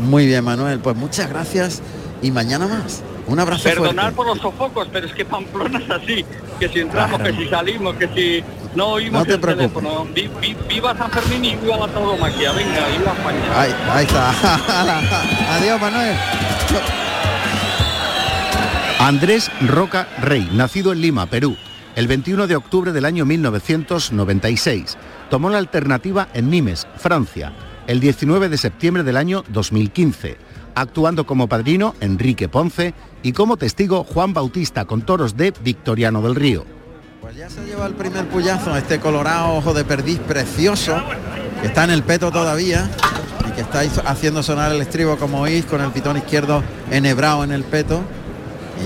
Muy bien, Manuel. Pues muchas gracias y mañana más. Un abrazo Perdonar fuerte. por los sofocos, pero es que Pamplona es así. Que si entramos, Claro. que si salimos, que si no oímos No te el preocupes. teléfono. Vi- vi- viva San Fermín y viva la tauromaquia. Venga, viva España. Ahí, ahí está. Adiós, Manuel. Andrés Roca Rey, nacido en Lima, Perú, el 21 de octubre del año 1996. Tomó la alternativa en Nimes, Francia, el 19 de septiembre del año 2015, actuando como padrino Enrique Ponce y como testigo Juan Bautista con toros de Victoriano del Río. Pues ya se lleva el primer puyazo, este colorado ojo de perdiz precioso, que está en el peto todavía y que está haciendo sonar el estribo como oís con el pitón izquierdo enhebrado en el peto.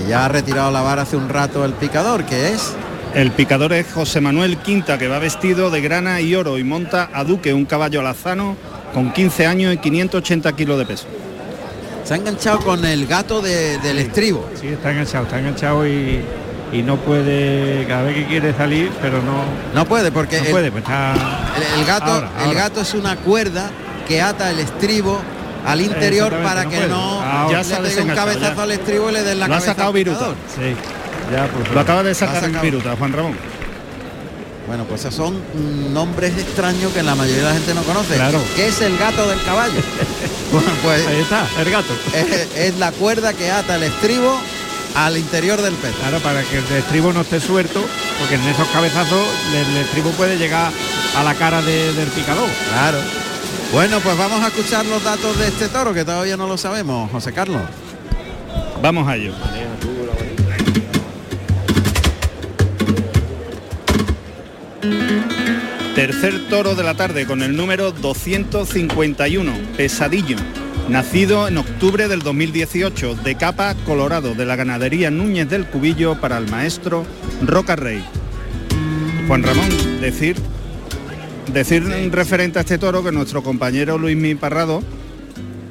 Y ya ha retirado la vara hace un rato el picador, que es El picador es José Manuel Quinta, que va vestido de grana y oro y monta a Duque, un caballo alazano con 15 años y 580 kilos de peso. se ha enganchado con el gato de- del estribo. Sí, está enganchado, está enganchado y, y no puede, cada vez que quiere salir, pero no, No puede porque no el, puede, pues está... el- el gato, Ahora, el gato es una cuerda que ata el estribo al interior para no que puede. no Ahora. Ya le se ha pegue un desenganchado, cabezazo ya. al estribo y le den la Lo ha cabeza sacado al Viruta. picador. Sí, ya pues, Lo acaba de sacar ha sacado. viruta, Juan Ramón. Bueno, pues esos son nombres extraños que la mayoría de la gente no conoce. Claro. ¿Qué es el gato del caballo? bueno, pues Ahí está, el gato. es, es la cuerda que ata el estribo al interior del peto. Claro, para que el estribo no esté suelto, porque en esos cabezazos el, el estribo puede llegar a la cara de- del picador. Claro. Bueno, pues vamos a escuchar los datos de este toro que todavía no lo sabemos, José Carlos. Vamos a ello. Tercer toro de la tarde con el número 251, Pesadillo, nacido en octubre del 2018, de capa Colorado, de la ganadería Núñez del Cubillo para el maestro Roca Rey. Juan Ramón, decir, decir referente a este toro que nuestro compañero Luis Mi Parrado,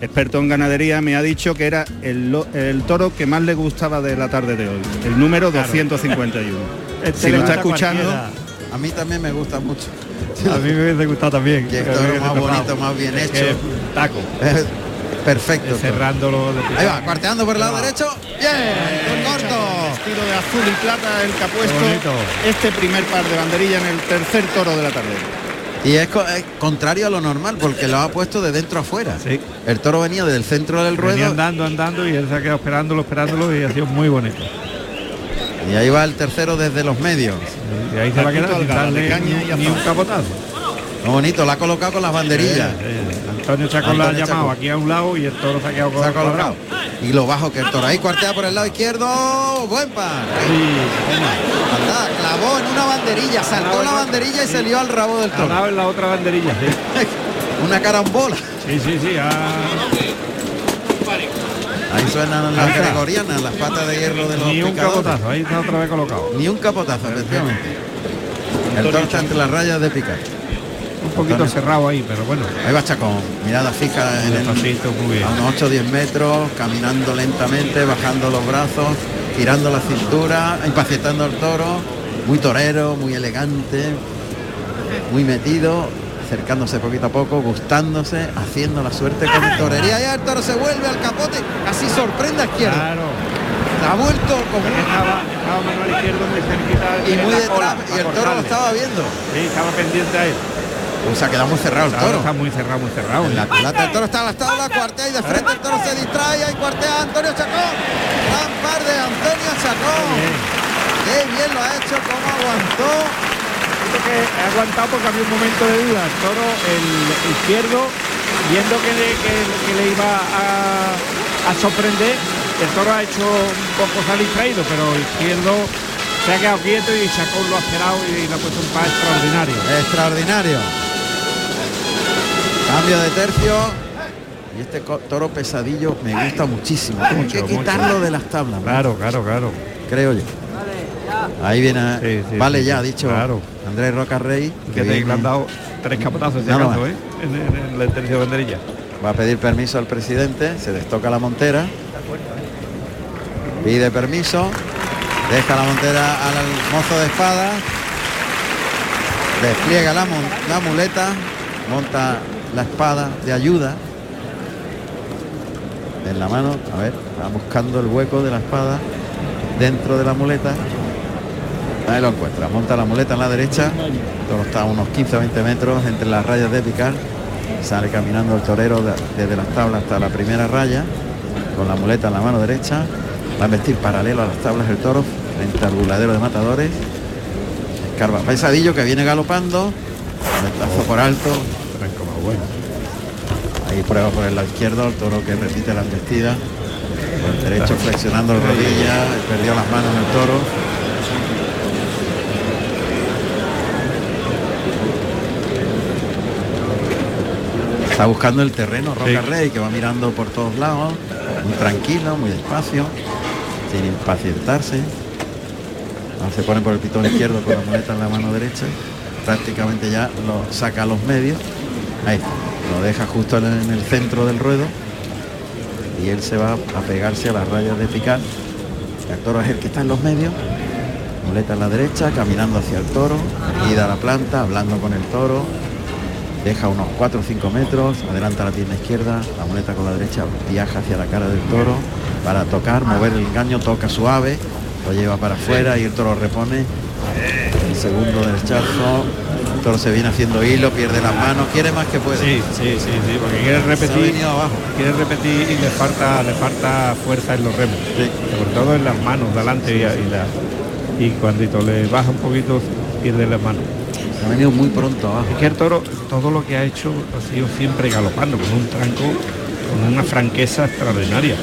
experto en ganadería, me ha dicho que era el, toro que más le gustaba de la tarde de hoy, el número 251. Este Si lo está escuchando, cualquiera. A mí también me gusta mucho. A mí me hubiese gustado también. Que toro hubiese más tocado. bonito, más bien Es hecho. es taco. Perfecto. Cerrándolo. de- Ahí va, cuarteando por el lado derecho. Bien, corto. Vestido de azul y plata el que ha puesto este primer par de banderillas en el tercer toro de la tarde. Y es, co- es contrario a lo normal porque lo ha puesto de dentro afuera. Sí. El toro venía del centro del Venía ruedo andando, andando y él se ha quedado esperándolo, esperándolo y ha sido muy bonito. Y ahí va el tercero desde los medios. Y ahí se va a quedar sin de y ni, un capotazo. Muy bonito, la ha colocado con las banderillas. Eh, eh, Antonio Chacón lo ha llamado aquí a un lado y el toro se ha quedado Se ha colocado. Y lo bajo que el toro. Ahí cuartea por el lado izquierdo. Buen par. Sí, Anda, clavó en una banderilla, saltó la banderilla y se lió al rabo del toro. en la otra banderilla. Sí, Una carambola. sí, sí. sí, Ahí suenan las gregorianas, las patas de hierro de los ni un picadores. capotazo, ahí está otra vez colocado. Ni un capotazo, efectivamente. El toro está entre las rayas de picar. Un poquito cerrado ahí, pero bueno. Ahí va Chacón, mirada fija en el, Despacito, muy bien. a unos 8 o 10 metros, caminando lentamente, bajando los brazos, girando la cintura, impacientando al toro, muy torero, muy elegante, muy metido, acercándose poquito a poco, gustándose, haciendo la suerte con torería. Ya el toro se vuelve al capote, así sorprende a izquierda. Claro. Ha vuelto como Estaba, estaba Manuel Izquierdo muy cerquita y muy detrás, cola, y el toro lo estaba viendo. Sí, estaba pendiente a él. O sea, queda muy cerrado el toro. está muy cerrado, muy cerrado. En la culata el toro está a las tablas, cuartea y de frente el toro se distrae y cuartea Antonio Chacón. Gran par de Antonio Chacón. Qué bien lo ha hecho, cómo aguantó. Creo que ha aguantado porque había un momento de duda. El toro, el izquierdo, viendo que le, que- que le iba a, a sorprender, el toro ha hecho un poco salir traído, pero el izquierdo se ha quedado quieto y Chacón lo ha esperado y le ha puesto un par extraordinario. Extraordinario. Cambio de tercio. Y este toro pesadillo me gusta muchísimo. Hay que Mucho, quitarlo mucho. de las tablas, ¿no? Claro, claro, claro. creo yo. Ahí viene, Sí, sí, vale sí, ya, dicho claro. Andrés Roca Rey, Que te viene- le han dado tres capotazos. ¿eh? En, en- en tercio de banderilla. Va a pedir permiso al presidente, se destoca la montera. Pide permiso, deja la montera al mozo de espada. Despliega la, mon- la muleta, monta la espada de ayuda. en la mano, a ver, va buscando el hueco de la espada dentro de la muleta. Ahí lo encuentra, monta la muleta en la derecha, todo está a unos 15-20 metros entre las rayas de picar, sale caminando el torero desde las tablas hasta la primera raya, con la muleta en la mano derecha, va a vestir paralelo a las tablas el toro frente al buladero de matadores, escarba pesadillo que viene galopando, metazo por alto, Ahí prueba por el lado izquierdo, el toro que repite la embestida. Por el derecho flexionando la rodilla, perdió las manos en el toro. Está buscando el terreno Roca Rey, que va mirando por todos lados, muy tranquilo, muy despacio, sin impacientarse. se pone por el pitón izquierdo con la muleta en la mano derecha. Prácticamente ya lo saca a los medios. Ahí está lo deja justo en el centro del ruedo y él se va a pegarse a las rayas de picar. El toro es el que está en los medios, muleta en la derecha, caminando hacia el toro, ida a la planta, hablando con el toro, deja unos 4 o 5 metros, adelanta la pierna izquierda, la muleta con la derecha viaja hacia la cara del toro para tocar, mover el engaño, toca suave, lo lleva para afuera y el toro repone. El segundo derechazo, toro se viene haciendo hilo, pierde las manos, quiere más que puede. Sí, sí, sí, sí porque quiere repetir. Quiere repetir y le falta, le falta fuerza en los remos. Sobre todo en las manos, delante y, la, y cuando le baja un poquito, pierde las manos. Ha venido muy pronto abajo. Es que el toro, todo lo que ha hecho ha sido siempre galopando, con un tranco, con una franqueza extraordinaria.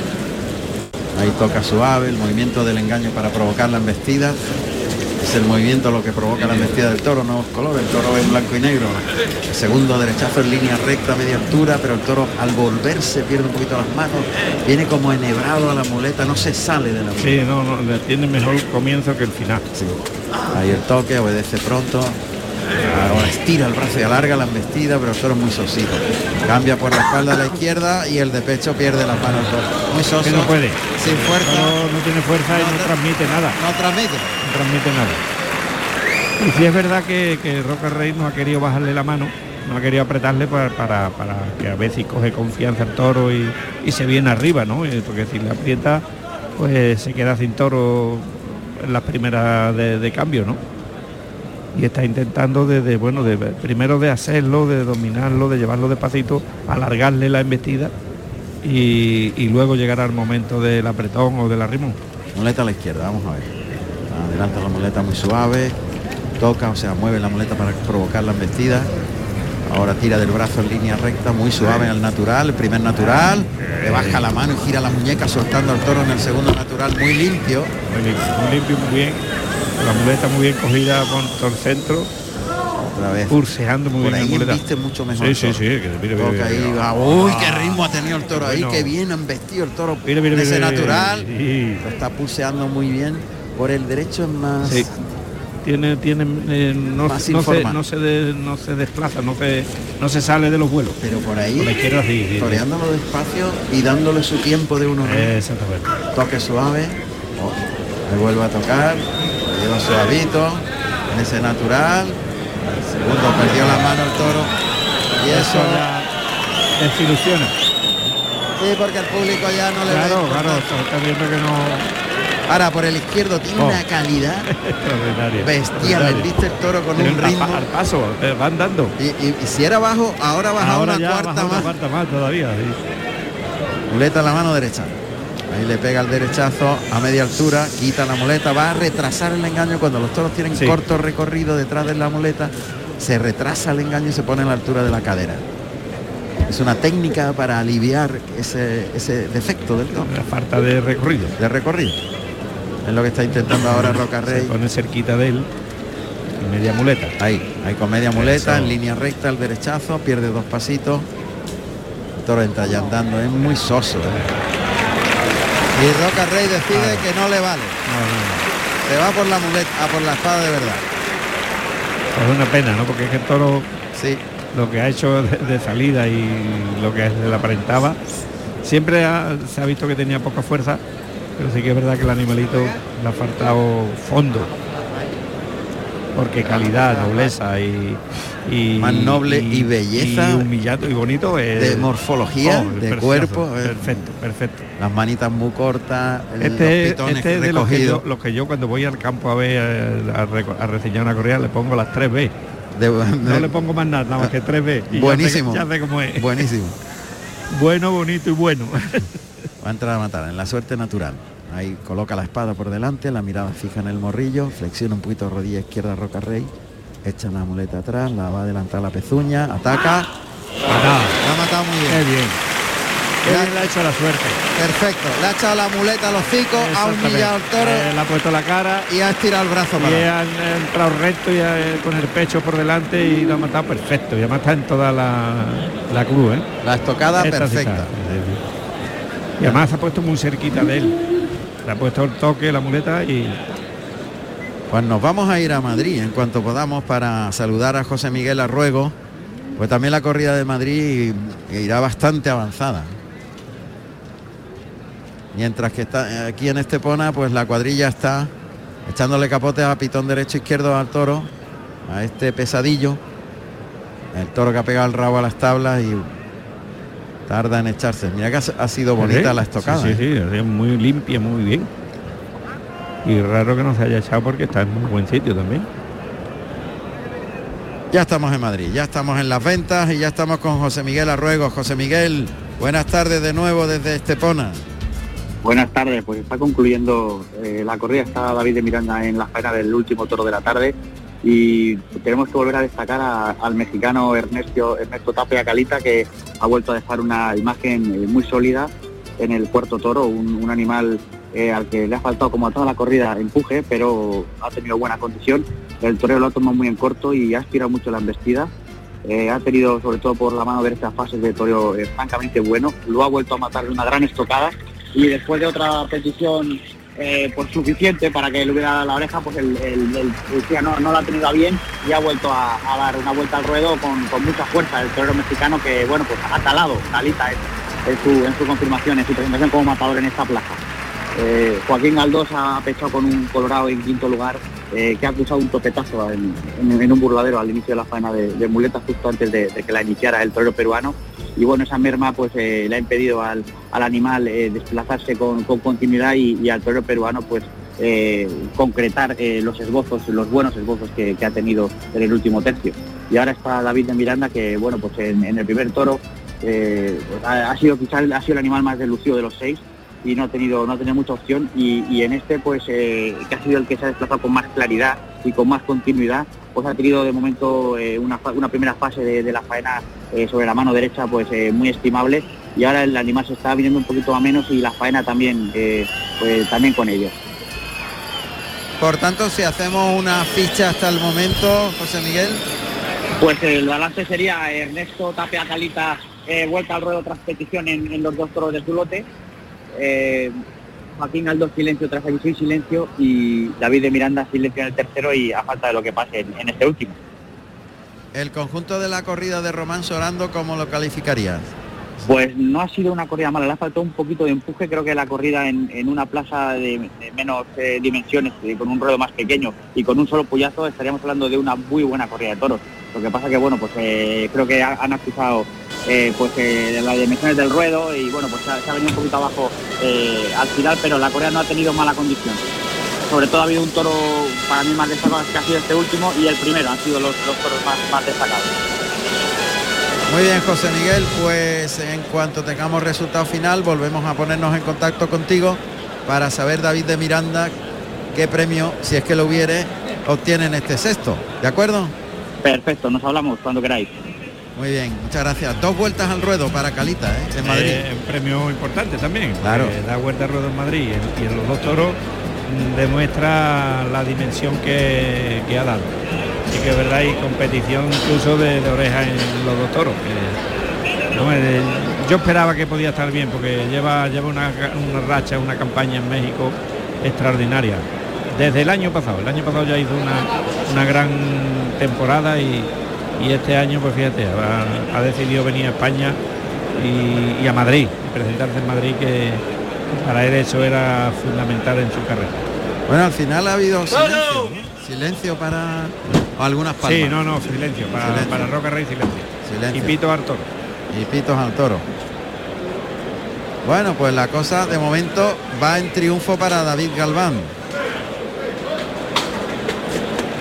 Ahí toca suave, el movimiento del engaño para provocar la embestida es el movimiento lo que provoca la embestida del toro, no color, el toro es blanco y negro. El segundo derechazo en línea recta, media altura, pero el toro al volverse pierde un poquito las manos, viene como enhebrado a la muleta, no se sale de la muleta. Sí, no, no, tiene mejor comienzo que el final. Ahí el toque, obedece pronto. Ahora estira el brazo y alarga la embestida, pero es muy sosito. Cambia por la espalda a la izquierda y el de pecho pierde las manos. Muy soso. no puede. Sin fuerza. No, tiene fuerza y no transmite nada. No transmite. No transmite nada. Y si es verdad que, que Roca Rey no ha querido bajarle la mano, no ha querido apretarle para, para, que a veces coge confianza el toro y, se viene arriba, ¿no? Porque si le aprieta, pues se queda sin toro en las primeras de cambio, ¿no? Y está intentando desde bueno de, primero de hacerlo de dominarlo de llevarlo despacito alargarle la embestida y, luego llegar al momento del apretón o del arrimón. Muleta a la izquierda vamos a ver. Adelanta la muleta muy suave toca o sea mueve la muleta para provocar la embestida. Ahora tira del brazo en línea recta muy suave el natural el primer natural. Le baja la mano y gira la muñeca soltando al toro en el segundo natural muy limpio. Muy limpio muy, limpio, muy bien la muleta muy bien cogida todo el centro. Otra vez. Muy por bien ahí la muleta. mucho mejor. Sí, sí, sí. Que, mira, mira, ahí va. Uy, qué ritmo ha tenido el toro ahí, qué bien han vestido el toro. Mira, mira, ese natural. Lo está pulseando muy bien. Por el derecho es más. Sí. Tiene, tiene, eh, no, no, se, no, se no se desplaza, no se, no se sale de los vuelos. Pero por ahí, por la izquierda, sí, toreándolo despacio y dándole su tiempo de uno. Exactamente. Toque suave. Oh, me vuelve a tocar lleva suavito, en ese natural. El segundo perdió la mano el toro. Y eso, ya desilusiona. Sí, porque el público ya no le Claro, claro, está viendo que no. Ahora por el izquierdo tiene una oh. calidad bestial. Viste el toro con un ritmo. Al paso, eh, van dando. Y, si era abajo, ahora baja una cuarta más. cuarta más todavía. Muleta la mano derecha. Ahí le pega el derechazo a media altura, quita la muleta, va a retrasar el engaño cuando los toros tienen corto recorrido detrás de la muleta, se retrasa el engaño y se pone a la altura de la cadera. Es una técnica para aliviar ese, defecto del toro. La falta de recorrido. De recorrido. Es lo que está intentando ahora Roca Rey. Se pone cerquita de él. media muleta. Ahí, ahí con media muleta, en línea recta el derechazo, pierde dos pasitos. El toro entra ya andando, es muy soso. ¿eh? Y Roca Rey decide que no le vale. Se va por la muleta, a por la espada de verdad. Es una pena, ¿no? Porque es que el toro sí. lo que ha hecho de, salida y lo que le aparentaba, siempre se ha visto que tenía poca fuerza, pero sí que es verdad que el animalito le ha faltado fondo. Porque calidad, nobleza y, y más noble y, belleza y humillado y bonito es, de morfología, oh, de cuerpo. Perfecto, perfecto. Las manitas muy cortas, Este, los pitones este es de los que, yo, los que yo cuando voy al campo a ver eh, a, reco- a reseñar una correa le pongo las 3B. de- No le pongo más nada, nada más que 3B. Y ya sé- buenísimo. Ya sé, cómo es. Buenísimo. Bueno, bonito y bueno. Va a entrar a matar en la suerte natural. Ahí coloca la espada por delante, la mirada fija en el morrillo, flexiona un poquito rodilla izquierda Roca Rey, echa la muleta atrás, la va a adelantar la pezuña, ataca. La ha matado muy Qué bien. bien. Qué bien le ha hecho la suerte. Perfecto. Le ha echado la muleta a los hocicos, ha humillado al toro Eh, le ha puesto la cara y ha estirado el brazo y para. han entrado recto y eh, con el pecho por delante y lo ha matado perfecto. Y además está en toda la, la cruz, ¿eh? La estocada Esta sí perfecta. está. Y además se ha puesto muy cerquita de él. Le ha puesto el toque, la muleta y Pues nos vamos a ir a Madrid en cuanto podamos para saludar a José Miguel Arruego. Pues también la corrida de Madrid irá bastante avanzada. Mientras que está aquí en Estepona, pues la cuadrilla está echándole capotes a pitón derecho izquierdo al toro, a este pesadillo. El toro que ha pegado el rabo a las tablas y tarda en echarse. Mira que ha, ha sido bonita ¿Eh? la estocada. Sí, ¿eh? sí, sí, es muy limpia, muy bien. Y raro que no se haya echado porque está en un buen sitio también. Ya estamos en Madrid, ya estamos en las ventas y ya estamos con José Miguel Arruego. José Miguel, buenas tardes de nuevo desde Estepona. Buenas tardes, pues está concluyendo eh, la corrida, está David de Miranda en la faena del último toro de la tarde y tenemos que volver a destacar al mexicano Ernesto, Ernesto Tapia Calita que ha vuelto a dejar una imagen eh, muy sólida en el puerto toro, un, animal eh, al que le ha faltado como a toda la corrida empuje, pero ha tenido buena condición, el torero lo ha tomado muy en corto y ha aspirado mucho la embestida. Eh, ha tenido sobre todo por la mano derecha fases de toreo francamente bueno, lo ha vuelto a matar de una gran estocada. Y después de otra petición eh, pues suficiente para que le hubiera dado la oreja, pues el, el, el policía no, no la ha tenido bien y ha vuelto a, dar una vuelta al ruedo con, con mucha fuerza el torero mexicano que bueno pues ha talado Calita en, en su, en su confirmación, en su presentación como matador en esta plaza. Eh, Joaquín Galdós ha pechado con un colorado en quinto lugar eh, que ha acusado un topetazo en, en- en un burladero al inicio de la faena de, de muletas justo antes de que la iniciara el torero peruano y bueno esa merma pues eh, le ha impedido al, al animal eh, desplazarse con, con continuidad y, al torero peruano pues eh, concretar eh, los esbozos, los buenos esbozos que, ha tenido en el último tercio. Y ahora está David de Miranda que bueno pues en, el primer toro ha, sido quizás ha sido el animal más deslucido de los seis y no ha tenido no ha tenido mucha opción. Y, y en este pues eh, que ha sido el que se ha desplazado con más claridad y con más continuidad pues ha tenido de momento eh, una, una primera fase de, de la faena eh, sobre la mano derecha pues muy estimable. Y ahora el animal se está viniendo un poquito a menos y la faena también pues, también con ello Por tanto, si hacemos una ficha hasta el momento, José Miguel, Pues el balance sería Ernesto Tapia Calita vuelta al ruedo tras petición en, en los dos toros de su lote. Eh, Joaquín Aldo silencio tras y silencio y David de Miranda silencio en el tercero y a falta de lo que pase en, en este último. el conjunto de la corrida de Román Sorando, ¿cómo lo calificarías? Pues no ha sido una corrida mala, le ha faltado un poquito de empuje, creo que la corrida en, en una plaza de, de menos eh, dimensiones, eh, con un ruedo más pequeño y con un solo puyazo, estaríamos hablando de una muy buena corrida de toros. Lo que pasa que bueno, pues eh, creo que ha- han acusado eh, pues eh, las dimensiones del ruedo y bueno, pues se ha, venido un poquito abajo eh, al final, pero la corrida no ha tenido mala condición. Sobre todo ha habido un toro para mí más destacado que ha sido este último y el primero han sido los, los toros más, más destacados. Muy bien, José Miguel, pues en cuanto tengamos resultado final, volvemos a ponernos en contacto contigo para saber, David de Miranda, qué premio, si es que lo hubiere, obtiene en este sexto. ¿De acuerdo? Perfecto, nos hablamos cuando queráis. Muy bien, muchas gracias. Dos vueltas al ruedo para Calita, ¿eh? en Madrid. Eh, un premio importante también. Claro. porque Da vuelta al ruedo en Madrid y en, los dos toros mm, demuestra la dimensión que, que ha dado. Y que es verdad, y competición incluso de, de oreja en los dos toros. que, no, eh, yo esperaba que podía estar bien porque lleva, lleva una, una racha, una campaña en México extraordinaria. Desde el año pasado, el año pasado ya hizo una, una gran temporada y, y este año, pues fíjate, ha, ha decidido venir a España y, y a Madrid, y presentarse en Madrid, que para él eso era fundamental en su carrera. Bueno, al final ha habido silencio, ¿no? silencio para o algunas palmas. Sí, no, no, silencio. Para, Silencio. para Roca Rey, silencio. Silencio. Y pito al toro. y pitos al toro. Bueno, pues la cosa de momento va en triunfo para David Galván.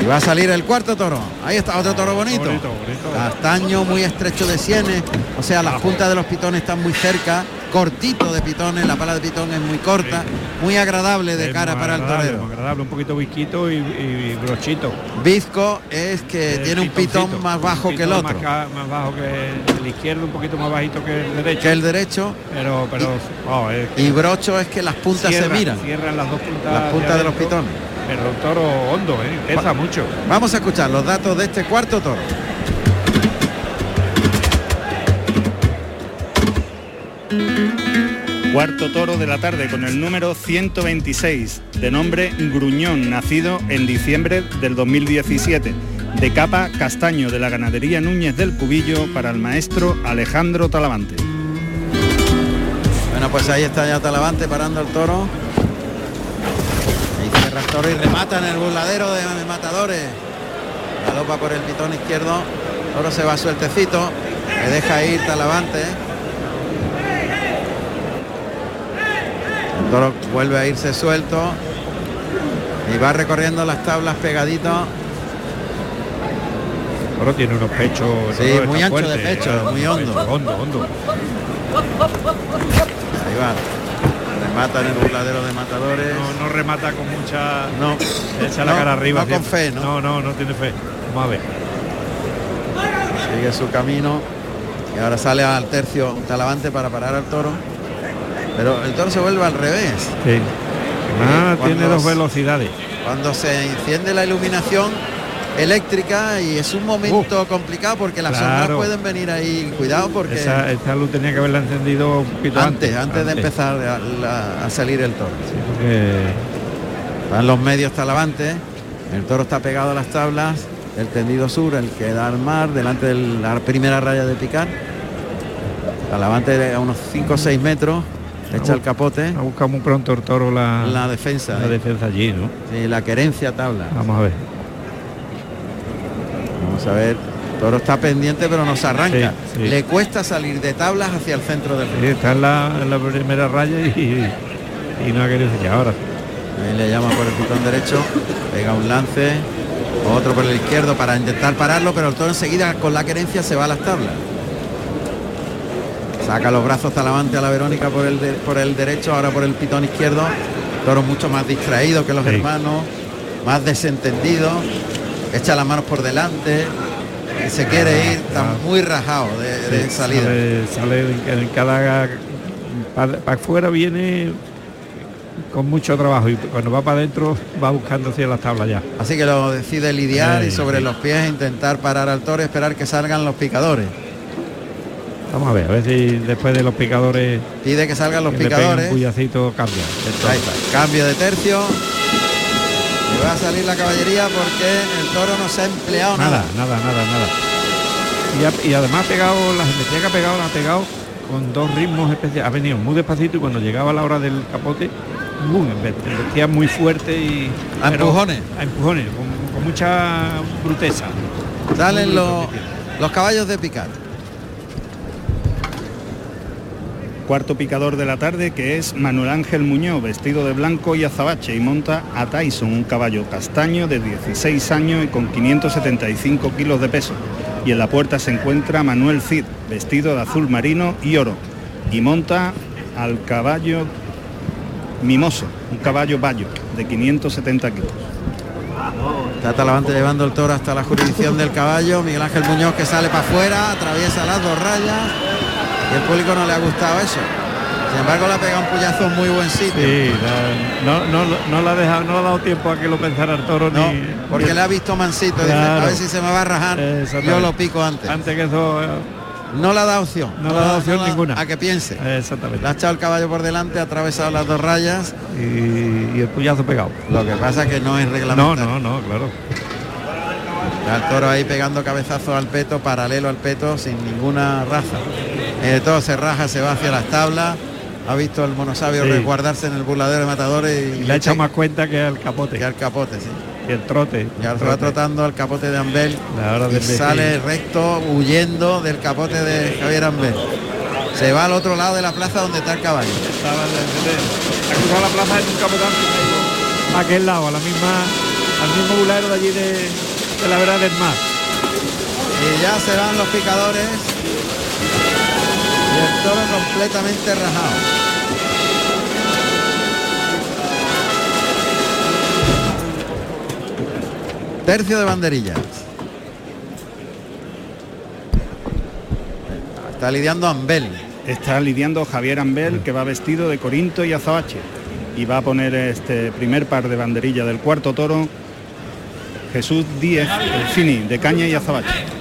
Y va a salir el cuarto toro. Ahí está otro toro bonito. Bonito, bonito. Castaño muy estrecho de sienes. O sea, las puntas de los pitones están muy cerca. Cortito de pitones, la pala de pitón es muy corta. Muy agradable de Es cara para el torero. agradable, un poquito visquito y, y brochito. Bizco es que tiene un pitón más bajo que el otro. Más, bajo que el izquierdo, un poquito más bajito que el derecho. Que el derecho. pero, pero, oh, es que Y brocho es que las puntas cierra- se miran. Cierran las dos puntas. Las puntas de los pitones. Pero el toro hondo, ¿eh? pesa mucho. Vamos a escuchar los datos de este cuarto toro. Cuarto toro de la tarde con el número 126, de nombre Gruñón, nacido en diciembre del 2017, de capa castaño de la ganadería Núñez del Cubillo para el maestro Alejandro Talavante. Bueno, pues ahí está ya Talavante parando el toro. Y remata en el burladero de matadores. Galopa por el pitón izquierdo. Toro se va sueltecito. Le deja ir Talavante. El toro vuelve a irse suelto. Y va recorriendo las tablas pegadito. Toro tiene unos pechos. Sí, muy ancho de pecho, muy hondo. Hondo, hondo. Ahí va. Remata en el burladero de matadores. No, no remata con mucha. No, Echa la no, cara arriba. no con fe, ¿no? No, no, no tiene fe. Vamos a ver. sigue su camino y ahora sale al tercio Talavante para parar al toro pero el toro se vuelve al revés Sí. Ah, tiene dos velocidades. cuando se enciende la iluminación eléctrica y es un momento complicado porque las sombras pueden venir ahí cuidado porque Esa, esa luz tenía que haberla encendido un poquito antes, antes. antes de empezar a, la- a salir el toro Sí, porque van los medios Talavante el toro está pegado a las tablas el tendido sur el que da al mar delante de la primera raya de picar Talavante a unos 5 o 6 metros echa el capote ha buscado muy pronto el toro la, la defensa la eh. defensa allí, ¿no? Sí, la querencia tabla. Vamos a ver. Vamos a ver. Toro está pendiente pero no se arranca. Sí, sí. Le cuesta salir de tablas hacia el centro del Sí, está en la, en la primera raya y, y no ha querido seguir ahora. Ahí le llama por el pitón derecho, pega un lance, otro por el izquierdo para intentar pararlo, pero el toro enseguida con la querencia se va a las tablas. Saca los brazos Talavante a la Verónica por el, de- por el derecho, ahora por el pitón izquierdo. Toro mucho más distraído que los hermanos, más desentendido, echa las manos por delante, y se quiere ir, está ah. muy rajado de, de Sí, salida. Sale, sale en, cada para afuera viene con mucho trabajo y cuando va para adentro va buscando hacia las tablas ya. Así que lo decide lidiar y sobre sí. los pies intentar parar al toro y esperar que salgan los picadores. Vamos a ver, a ver si después de los picadores Pide que salgan los que un picadores. cambia. Ahí está, cambio de tercio. Va a salir la caballería porque el toro no se ha empleado nada. Nada, nada, nada, nada. Y, ha- y además ha pegado, la geometría que ha pegado, la ha pegado con dos ritmos especiales. Ha venido muy despacito y cuando llegaba la hora del capote, ¡bum! embestía muy fuerte y. A empujones. A empujones, con, con mucha bruteza. Salen los, los caballos de picar. Cuarto picador de la tarde que es Manuel Ángel Muñoz, vestido de blanco y azabache y monta a Tyson, un caballo castaño de 16 años y con 575 kilos de peso. Y en la puerta se encuentra Manuel Cid, vestido de azul marino y oro. Y monta al caballo Mimoso, un caballo bayo de 570 kilos. Está Talavante llevando el toro hasta la jurisdicción del caballo. Miguel Ángel Muñoz que sale para afuera, atraviesa las dos rayas. Y el público no le ha gustado eso. Sin embargo, le ha pegado un puyazo en muy buen sitio. Sí, la- no, no, no, le ha dejado, no le ha dado tiempo a que lo pensara el toro No, ni. porque ni- le ha visto mansito. Dice, Claro. a ver si se me va a rajar. Yo lo pico antes. Antes que eso. eh, No le ha dado opción. No le ha dado opción la- ninguna. A que piense. Exactamente. Le ha echado el caballo por delante, ha atravesado las dos rayas. Y, y el puyazo pegado. Lo que pasa que no es No, reglamentario. no, no, claro. Está el toro ahí pegando cabezazo al peto, paralelo al peto, sin ninguna raza. El toro se raja, se va hacia las tablas. Ha visto el monosabio Sí. resguardarse en el burladero de matadores y, Y le ha echado más cuenta que al capote. que al capote, sí. y el trote. Y ahora el se va trote. trotando el capote de Ambel La hora y sale recto huyendo del capote de Javier Ambel. Se va al otro lado de la plaza donde está el caballo. Estaba en la- la plaza en un capotán a aquel lado, a la misma, al mismo bulero de allí de, de la vera del mar. Y ya se van los picadores. Completamente rajado. Tercio de banderillas. Está lidiando Ambel. Está lidiando Javier Ambel, que va vestido de Corinto y azabache. Y va a poner este primer par de banderilla del cuarto toro, Jesús Díez, el Fini, de caña y azabache.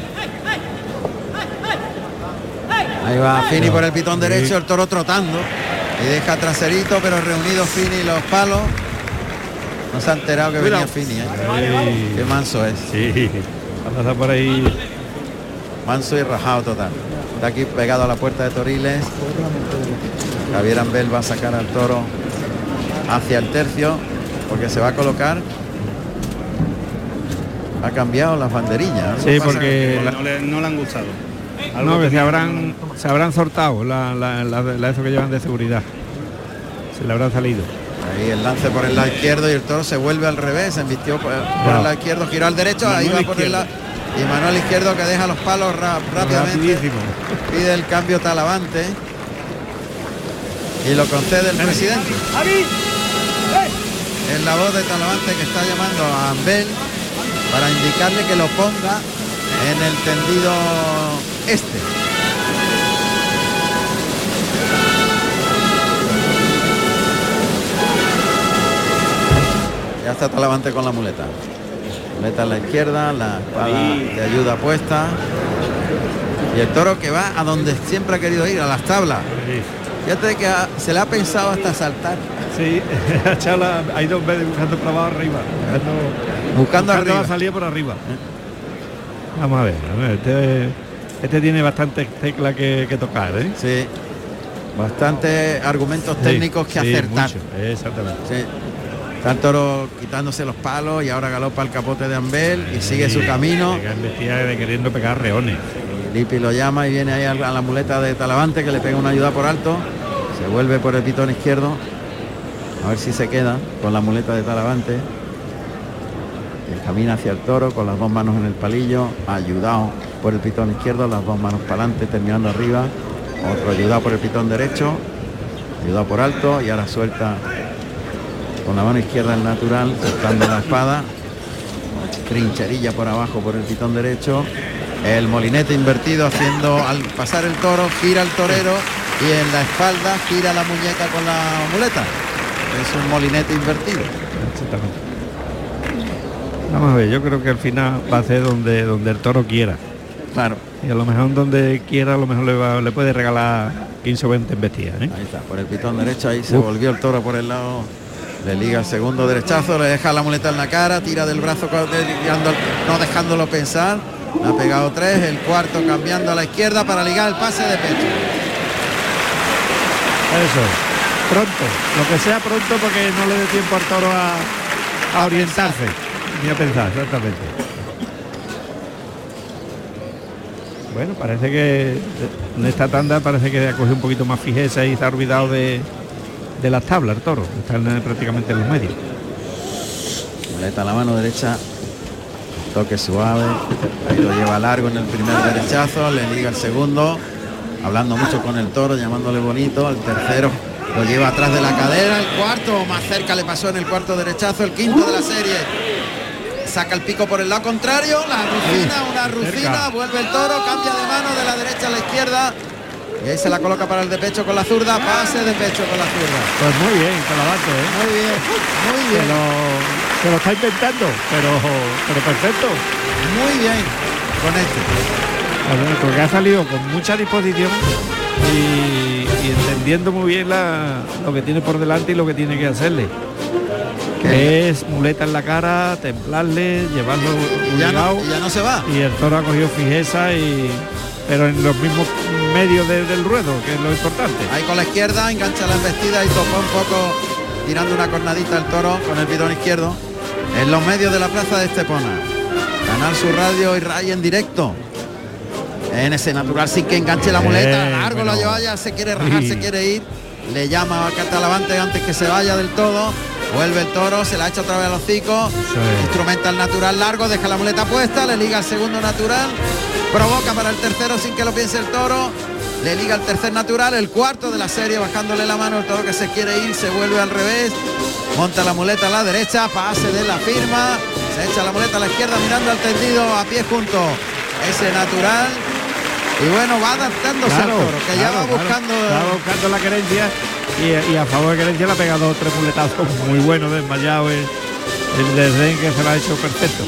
Ahí va Fini por el pitón derecho, el toro trotando. Y deja traserito, pero reunido Fini los palos. No se ha enterado que venía Fini, ¿eh? Qué manso es. Sí, pasado por ahí. Manso y rajado total. Está aquí pegado a la puerta de Toriles. Javier Ambel va a sacar al toro hacia el tercio porque se va a colocar. Ha cambiado las banderillas. ¿no? Sí, porque No le, no le han gustado. No, que se habrán, se habrán sortado la, la, la- la- eso que llevan de seguridad. Se le habrán salido. Ahí el lance por el lado izquierdo y el toro se vuelve al revés, se embistió por, por el lado izquierdo, giró al derecho, ahí va Manuel por el izquierdo. lado. Y Manuel izquierdo que deja los palos ra- rápidamente. Rapidísimo. Pide el cambio talavante. Y lo concede el presidente. Es la voz de Talavante que está llamando a Ambel para indicarle que lo ponga en el tendido este. Ya está Talavante con la muleta. Muleta a la izquierda, la espada de ayuda puesta. Y el toro que va a donde siempre ha querido ir, a las tablas. Fíjate que ha- se le ha pensado hasta saltar. Sí, ha echado la- hay dos veces buscando para abajo arriba. Buscando, Buscando la arriba. salida por arriba. Vamos a ver, a ver, este, este tiene bastantes teclas que, que tocar, ¿eh? Sí. Bastantes argumentos técnicos que Sí, acertar. mucho, exactamente. Sí. Está el toro quitándose los palos y ahora galopa el capote de Ambel y sigue su camino. De queriendo pegar reones. Lipi lo llama y viene ahí a la muleta de Talavante que le pega una ayuda por alto. Se vuelve por el pitón izquierdo. A ver si se queda con la muleta de Talavante. Y camina hacia el toro con las dos manos en el palillo, ayudado por el pitón izquierdo, las dos manos para adelante, terminando arriba. Otro ayudado por el pitón derecho, ayudado por alto y ahora suelta con la mano izquierda el natural, soltando la espada. Trincherilla por abajo por el pitón derecho. El molinete invertido haciendo al pasar el toro, gira el torero y en la espalda gira la muñeca con la muleta. Es un molinete invertido. Vamos a ver, yo creo que al final va a ser donde, donde el toro quiera. Claro, Y a lo mejor donde quiera, a lo mejor le, va- le puede regalar 15 o 20 embestidas. ¿eh? ahí está, por el pitón derecho, ahí se Uf. volvió el toro por el lado. Le liga el segundo derechazo, le deja la muleta en la cara, tira del brazo no dejándolo pensar. Le ha pegado tres, el cuarto cambiando a la izquierda para ligar el pase de pecho. Eso, pronto, lo que sea pronto porque no le dé tiempo al toro a, a orientarse ni a pensar, exactamente. Bueno, parece que en esta tanda parece que ha cogido un poquito más fijeza y se ha olvidado de, las tablas el toro, están eh, prácticamente en los medios. Muleta a la mano derecha, toque suave, ahí lo lleva largo en el primer derechazo, le liga el segundo, hablando mucho con el toro, llamándole bonito, el tercero lo lleva atrás de la cadera, el cuarto más cerca le pasó en el cuarto derechazo, el quinto de la serie. Saca el pico por el lado contrario, la rucina, una rucina, vuelve el toro, cambia de mano de la derecha a la izquierda. Y ahí se la coloca para el de pecho con la zurda, pase de pecho con la zurda. Pues muy bien, Talavante, ¿eh? Muy bien, muy Se bien. lo, se lo está intentando, pero, pero perfecto. Muy bien con este. Porque ha salido con mucha disposición y, y entendiendo muy bien la- lo que tiene por delante y lo que tiene que hacerle. Que es muleta en la cara, templarle, llevarlo Ya no, ya no se va. Y el toro ha cogido fijeza y pero en los mismos medios de- del ruedo, que es lo importante. Ahí con la izquierda, engancha la embestida y tocó un poco tirando una cornadita al toro con el bidón izquierdo. en los medios de la plaza de Estepona. Canal Sur Radio y Ray en directo. En ese natural sin que enganche la muleta. Eh, Largo bueno. la lleva ya, se quiere rajar, Sí. se quiere ir. Le llama a Catalavante antes que se vaya del todo. Vuelve el toro, se la echa otra vez a los hocico. es. Instrumenta el natural largo, deja la muleta puesta, le liga el segundo natural. Provoca para el tercero sin que lo piense el toro. Le liga el tercer natural, el cuarto de la serie, bajándole la mano el toro que se quiere ir, se vuelve al revés. Monta la muleta a la derecha, pase de la firma. Se echa la muleta a la izquierda mirando al tendido a pie junto. Ese natural. Y bueno, va adaptándose al toro, que ya va claro, claro. buscando. Va buscando la querencia y, y a favor de querencia le ha pegado tres muletazos muy buenos, desmayado el, el desdén que se lo ha hecho perfecto.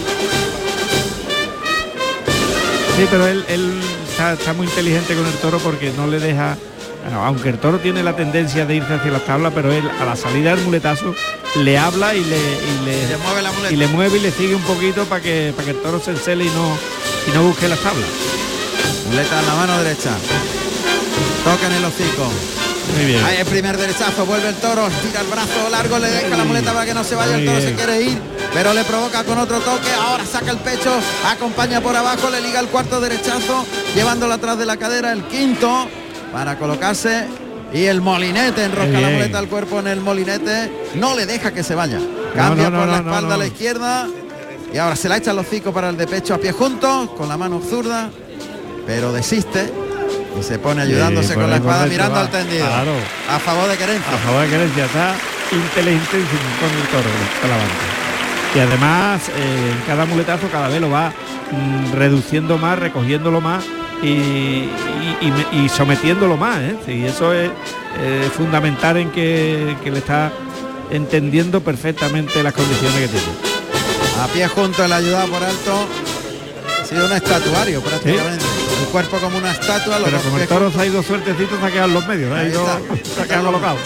Sí, pero él, él está, está muy inteligente con el toro porque no le deja, bueno, aunque el toro tiene la tendencia de irse hacia las tablas, pero él a la salida del muletazo le habla y le, y le, mueve la muleta. y le mueve y le sigue un poquito para que, para que el toro se encele y no, y no busque las tablas. Muleta en la mano derecha. Toca en el hocico. Muy bien. Ahí el primer derechazo, vuelve el toro, tira el brazo largo, le deja la muleta para que no se vaya, el toro se bien. quiere ir, pero le provoca con otro toque, ahora saca el pecho, acompaña por abajo, le liga el cuarto derechazo, llevándolo atrás de la cadera, el quinto, para colocarse, y el molinete, enrosca la muleta al cuerpo en el molinete, no le deja que se vaya, cambia no, no, por la no, espalda a la izquierda, y ahora se la echa el hocico para el de pecho a pie juntos, con la mano zurda, pero desiste. Y se pone ayudándose Sí, con la espada mirando va. al tendido. Claro. A favor de querencia. a favor de querencia está inteligentísimo con el toro Talavante. y además eh, cada muletazo cada vez lo va mm, reduciendo más recogiéndolo más y, y- y me- y sometiéndolo más ¿eh? Sí, eso es eh, fundamental en que, que le está entendiendo perfectamente las condiciones que tiene A pie junto el ayudado por alto. Ha sido un estatuario prácticamente. El cuerpo como una estatua. los pero como el toro se ha ido suertecito se ha quedado en los medios ha ido- está. se colocado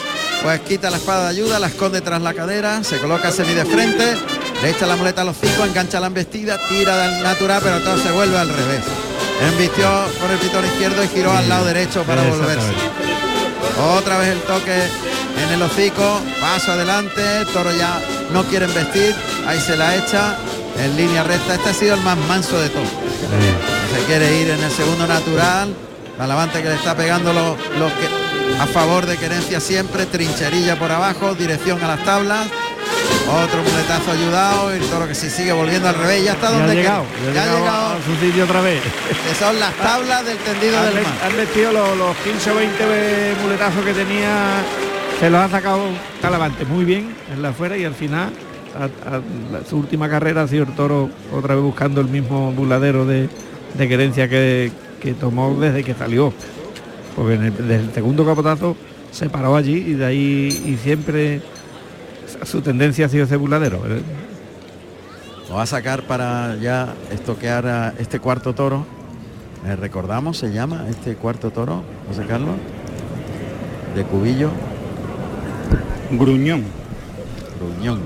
Pues quita la espada de ayuda, la esconde tras la cadera, se coloca semi de frente, le echa la muleta a los cinco, engancha la embestida, tira del natural, pero todo se vuelve al revés. Embistió por el pitón izquierdo y giró al lado derecho para volverse. Otra vez el toque en el hocico, paso adelante, el toro ya no quiere embestir, ahí se la echa en línea recta. Este ha sido el más manso de todos. Se quiere ir en el segundo natural. Talavante que le está pegando los, los que a favor de querencia siempre. Trincherilla por abajo, dirección a las tablas. Otro muletazo ayudado. y El toro que se sigue volviendo al revés. Ya está Ya ha donde llegado, ya ha llegado a su sitio otra vez. Que son las tablas del tendido han, del mar. han vestido los, los 15 o 20 muletazos que tenía, se los ha sacado Talavante muy bien en la afuera y al final, a- a- la- su última carrera ha sido el toro otra vez buscando el mismo buladero de, de querencia que, que tomó desde que salió. Porque en el, desde el segundo capotazo se paró allí y de ahí y siempre su tendencia ha sido ese buladero. ¿eh? Lo va a sacar para ya estoquear a este cuarto toro. Eh, recordamos, se llama este cuarto toro, José Carlos, de Cubillo, Gruñón, Gruñón.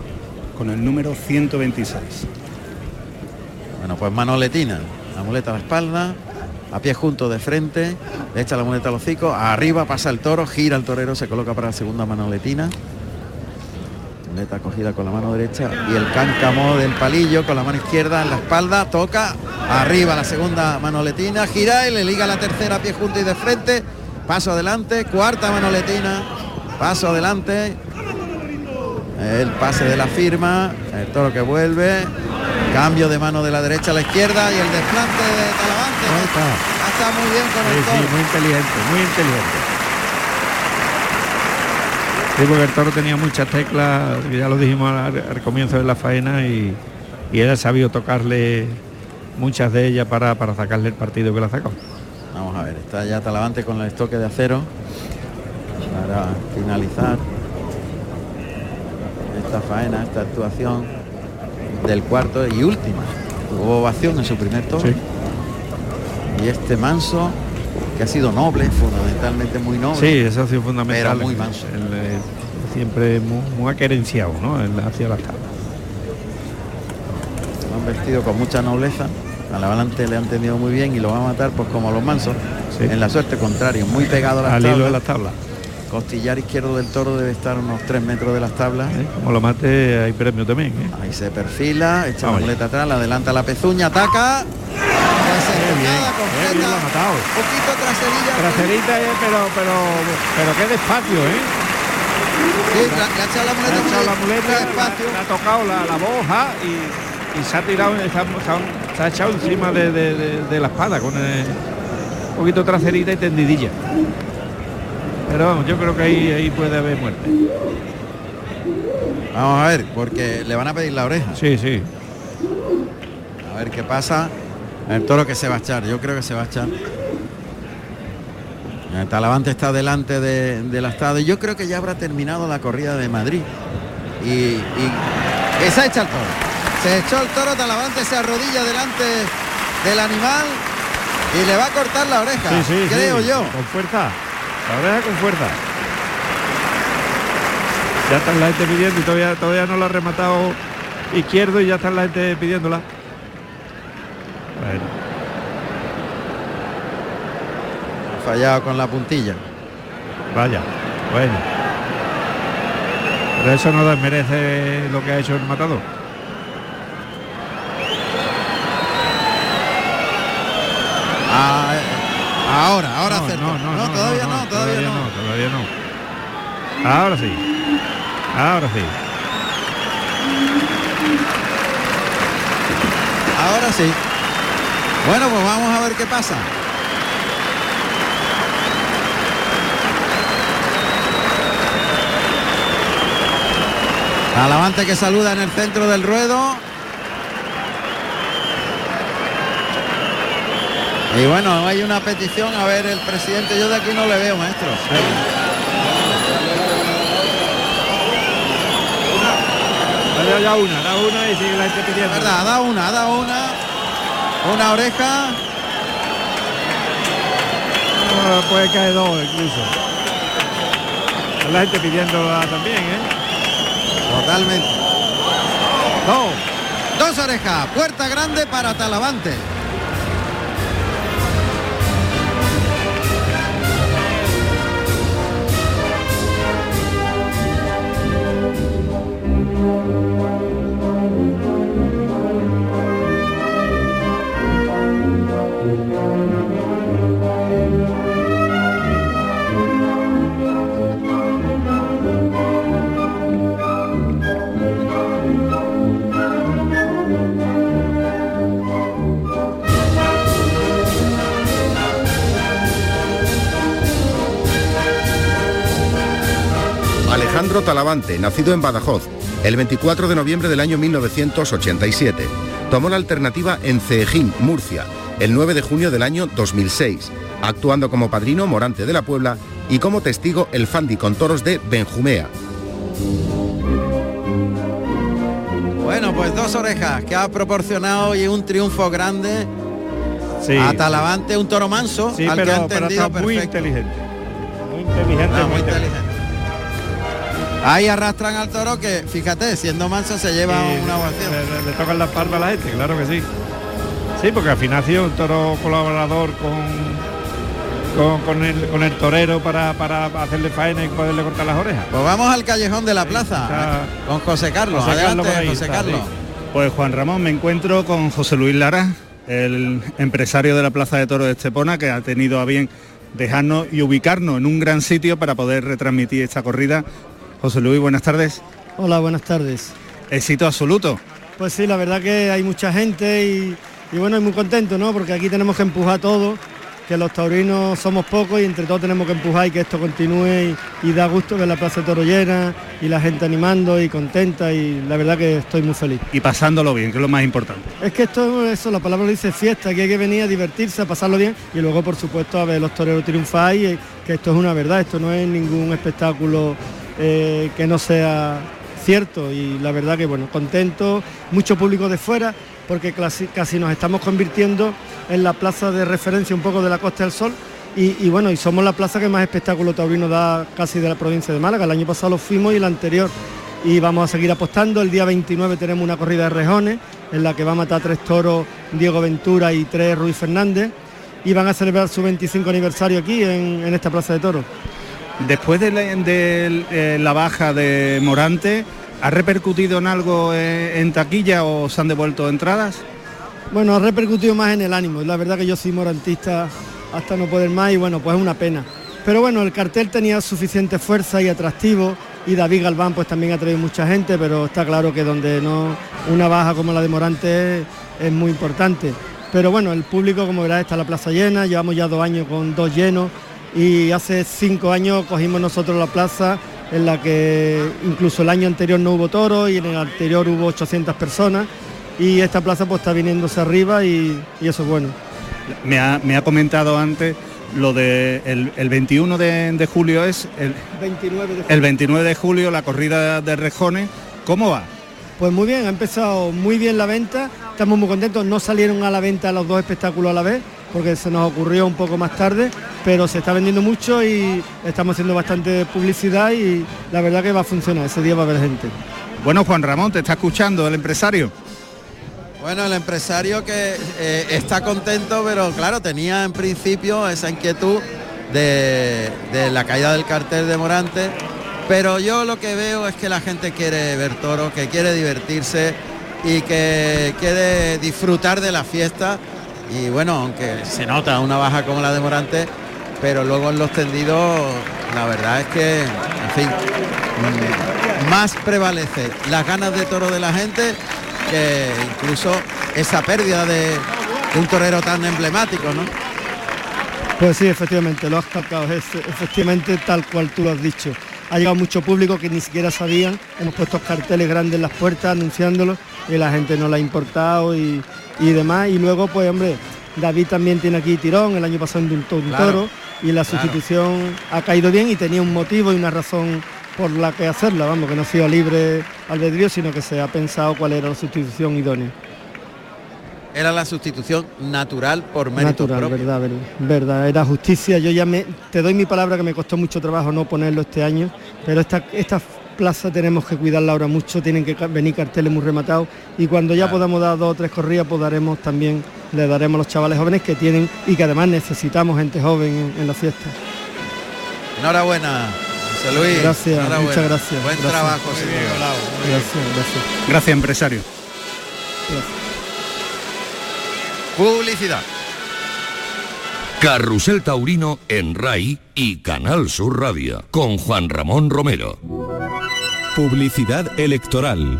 con el número 126. Bueno, pues manoletina, la muleta a la espalda, a pie junto de frente, le echa la muleta al hocico, arriba pasa el toro, gira el torero, se coloca para la segunda manoletina. Muleta cogida con la mano derecha y el cáncamo del palillo con la mano izquierda en la espalda, toca arriba la segunda manoletina, gira y le liga la tercera a pie junto y de frente, paso adelante, cuarta manoletina, paso adelante, el pase de la firma, el toro que vuelve, cambio de mano de la derecha a la izquierda y el desplante de Talavante. Ahí está. Ha estado muy bien con Sí, el sí, toro. muy inteligente, muy inteligente. Sí, porque el toro tenía muchas teclas, ya lo dijimos al, al comienzo de la faena y, y él ha sabido tocarle muchas de ellas para, para sacarle el partido que le ha sacado. Vamos a ver, está ya Talavante con el estoque de acero para finalizar esta faena, esta actuación del cuarto y última. Tuvo ovación en su primer toro. Sí. Y este manso, que ha sido noble, fundamentalmente muy noble. Sí, eso ha sido fundamental. Pero muy manso. Siempre muy, muy acerenciado, ¿no? Hacia las tablas. Lo han vestido con mucha nobleza. A la le han tenido muy bien y lo va a matar pues como los mansos. Sí. En la suerte contrario, muy pegado a las Al hilo de tablas. las tablas. Costillar izquierdo del toro debe estar a unos 3 metros de las tablas. ¿Eh? Como lo mate hay premio también. ¿eh? Ahí se perfila, echa Vamos la muleta atrás, la adelanta la pezuña, ataca. Bien lo ha completa, matado. poquito traserilla. Traserita, eh, pero, pero, pero qué despacio, ¿eh? Sí, le ha echado la Le muleta, ha echado la muy- muleta, muy le despacio. ha- le ha tocado la, la boja y, y se ha tirado, se ha, se ha- se ha echado encima de, de- de- de la espada con el- un poquito traserita y tendidilla. Pero vamos, yo creo que ahí, ahí puede haber muerte. Vamos a ver, porque le van a pedir la oreja. Sí, sí. A ver qué pasa. El toro que se va a echar, yo creo que se va a echar. El Talavante está delante de, del estado y yo creo que ya habrá terminado la corrida de Madrid. Y, y- se echa el toro. Se echó el toro, Talavante se arrodilla delante del animal y le va a cortar la oreja, Sí, sí, creo sí, yo. Con fuerza. La oreja con fuerza. Ya está la gente pidiendo y todavía, todavía no lo ha rematado izquierdo y ya está la gente pidiéndola. Bueno, Fallado con la puntilla. vaya, bueno. Pero eso no desmerece lo que ha hecho el matador. Ah, ahora, ahora no, acertó. no, no, no, todavía no, no, todavía no. Todavía no. Ahora sí. Ahora sí. Ahora sí. Bueno, pues vamos a ver qué pasa. Alavante que saluda en el centro del ruedo. Y bueno, hay una petición, a ver el presidente, yo de aquí no le veo, maestro. Vaya ya una, da una y sigue la gente pidiendo. verdad, da una, da una. Una oreja. Ah, puede caer dos incluso. La gente pidiéndola también, ¿eh? Totalmente. Dos. Dos orejas, puerta grande para Talavante. Alejandro Talavante, nacido en Badajoz, el 24 de noviembre del año 1987. Tomó la alternativa en Ceejín, Murcia, el 9 de junio del año 2006, actuando como padrino Morante de la Puebla y como testigo el Fandi con toros de Benjumea. Bueno, pues dos orejas que ha proporcionado hoy un triunfo grande Sí. a Talavante, un toro manso, Sí, al que ha pero, pero entendido está muy inteligente. Muy inteligente, Ah, muy muy inteligente. Ahí arrastran al toro que, fíjate, siendo manso se lleva Sí, una ovación. Le, le- le tocan las palmas a la gente, claro que sí. Sí, porque al final ha sido un toro colaborador con, con, con el, con el torero para, para hacerle faena y poderle cortar las orejas. Pues vamos al callejón de la plaza Está- con José Carlos. José Adelante, ahí José está, Carlos. sí. Pues Juan Ramón, me encuentro con José Luis Lara, el empresario de la Plaza de Toros de Estepona, que ha tenido a bien dejarnos y ubicarnos en un gran sitio para poder retransmitir esta corrida. José Luis, buenas tardes. Hola, buenas tardes. Éxito absoluto. Pues sí, la verdad que hay mucha gente y, y bueno, y muy contento, ¿no? Porque aquí tenemos que empujar todo, que los taurinos somos pocos y entre todos tenemos que empujar y que esto continúe y, y da gusto ver la Plaza de Toro llena y la gente animando y contenta y la verdad que estoy muy feliz. Y pasándolo bien, que es lo más importante. Es que esto, eso, la palabra lo dice fiesta, que hay que venir a divertirse, a pasarlo bien y luego, por supuesto, a ver los toreros triunfar y eh, que esto es una verdad, esto no es ningún espectáculo eh, que no sea cierto y la verdad que, bueno, contento, mucho público de fuera porque casi, casi nos estamos convirtiendo en la plaza de referencia un poco de la Costa del Sol y, bueno, y somos la plaza que más espectáculo taurino da casi de la provincia de Málaga. El año pasado lo fuimos y el anterior y vamos a seguir apostando. El día 29 tenemos una corrida de rejones en la que va a matar tres toros Diego Ventura y tres Ruiz Fernández y van a celebrar su 25 aniversario aquí en, en esta plaza de toros. Después de eh, la baja de Morante, ¿ha repercutido en algo eh, en taquilla o se han devuelto entradas? Bueno, ha repercutido más en el ánimo. La verdad que yo soy morantista hasta no poder más y bueno, pues es una pena. Pero bueno, el cartel tenía suficiente fuerza y atractivo y David Galván pues también ha traído mucha gente, pero está claro que donde no una baja como la de Morante es, muy importante. Pero bueno, el público como verás está la plaza llena, llevamos ya dos años con dos llenos y hace cinco años cogimos nosotros la plaza en la que incluso el año anterior no hubo toro y en el anterior hubo 800 personas y esta plaza pues está viniéndose arriba y, eso es bueno. Me ha, me ha comentado antes lo de el, 21 de, julio es el 29 de julio. el 29 de julio la corrida de rejones. ¿Cómo va? Pues muy bien, ha empezado muy bien la venta, estamos muy contentos, no salieron a la venta los dos espectáculos a la vez, porque se nos ocurrió un poco más tarde, pero se está vendiendo mucho y estamos haciendo bastante publicidad y la verdad que va a funcionar, ese día va a haber gente. Bueno, Juan Ramón, te está escuchando el empresario. Bueno, el empresario que eh, está contento, pero claro, tenía en principio esa inquietud de, la caída del cartel de Morante, pero yo lo que veo es que la gente quiere ver toro, que quiere divertirse y que quiere disfrutar de la fiesta y bueno, aunque se nota una baja como la de Morante, pero luego en los tendidos la verdad es que, en fin, mm, más prevalece las ganas de toro de la gente que incluso esa pérdida de, un torero tan emblemático, ¿no? Pues sí, efectivamente, lo has captado, es efectivamente tal cual tú lo has dicho. Ha llegado mucho público que ni siquiera sabían, hemos puesto carteles grandes en las puertas anunciándolo y la gente no le ha importado y, demás. Y luego, pues hombre, David también tiene aquí tirón, el año pasado indultó un toro y la sustitución ha caído bien y tenía un motivo y una razón por la que hacerla, vamos, que no ha sido libre albedrío, sino que se ha pensado cuál era la sustitución idónea. Era la sustitución natural por mérito natural, Verdad, verdad, verdad, era justicia. Yo ya me, te doy mi palabra que me costó mucho trabajo no ponerlo este año, pero esta, esta plaza tenemos que cuidarla ahora mucho, tienen que venir carteles muy rematados y cuando ya podamos dar dos o tres corridas, pues daremos también, le daremos a los chavales jóvenes que tienen y que además necesitamos gente joven en la fiesta. Enhorabuena. Luis. Gracias, muchas gracias. Buen trabajo, señor. Gracias, gracias. Gracias, empresario. Publicidad. Carrusel Taurino en RAI y Canal Sur Radio con Juan Ramón Romero. Publicidad electoral.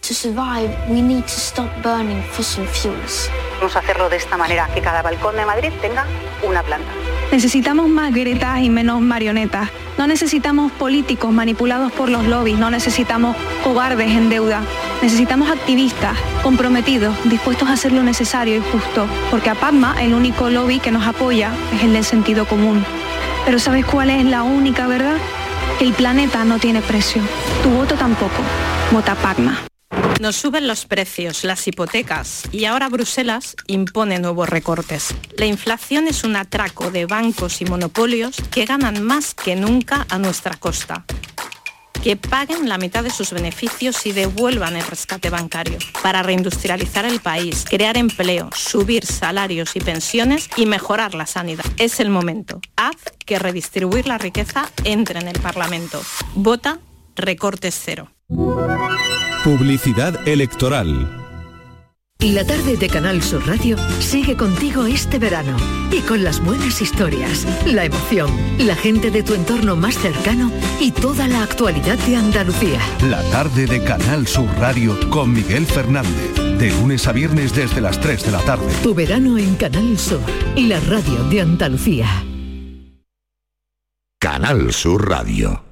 To survive, we need to stop burning fossil fuels. Vamos a hacerlo de esta manera, que cada balcón de Madrid tenga una planta. Necesitamos más gretas y menos marionetas. No necesitamos políticos manipulados por los lobbies, no necesitamos cobardes en deuda. Necesitamos activistas comprometidos, dispuestos a hacer lo necesario y justo, porque a PACMA el único lobby que nos apoya es el del sentido común. Pero ¿sabes cuál es la única verdad? El planeta no tiene precio. Tu voto tampoco. Vota PACMA. Nos suben los precios, las hipotecas y ahora Bruselas impone nuevos recortes. La inflación es un atraco de bancos y monopolios que ganan más que nunca a nuestra costa que paguen la mitad de sus beneficios y devuelvan el rescate bancario para reindustrializar el país, crear empleo, subir salarios y pensiones y mejorar la sanidad. Es el momento. Haz que redistribuir la riqueza entre en el Parlamento. Vota recortes cero. Publicidad electoral. La tarde de Canal Sur Radio sigue contigo este verano y con las buenas historias, la emoción, la gente de tu entorno más cercano y toda la actualidad de Andalucía. La tarde de Canal Sur Radio con Miguel Fernández, de lunes a viernes desde las 3 de la tarde. Tu verano en Canal Sur, la radio de Andalucía. Canal Sur Radio.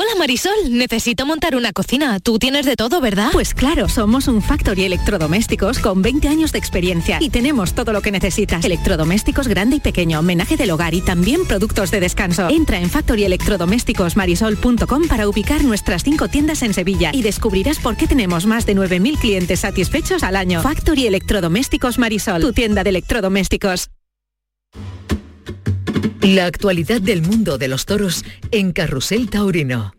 Hola Marisol, necesito montar una cocina. Tú tienes de todo, ¿verdad? Pues claro, somos un Factory Electrodomésticos con 20 años de experiencia y tenemos todo lo que necesitas. Electrodomésticos grande y pequeño, homenaje del hogar y también productos de descanso. Entra en factoryelectrodomésticosmarisol.com para ubicar nuestras cinco tiendas en Sevilla y descubrirás por qué tenemos más de 9.000 clientes satisfechos al año. Factory Electrodomésticos Marisol, tu tienda de electrodomésticos. La actualidad del mundo de los toros en Carrusel Taurino.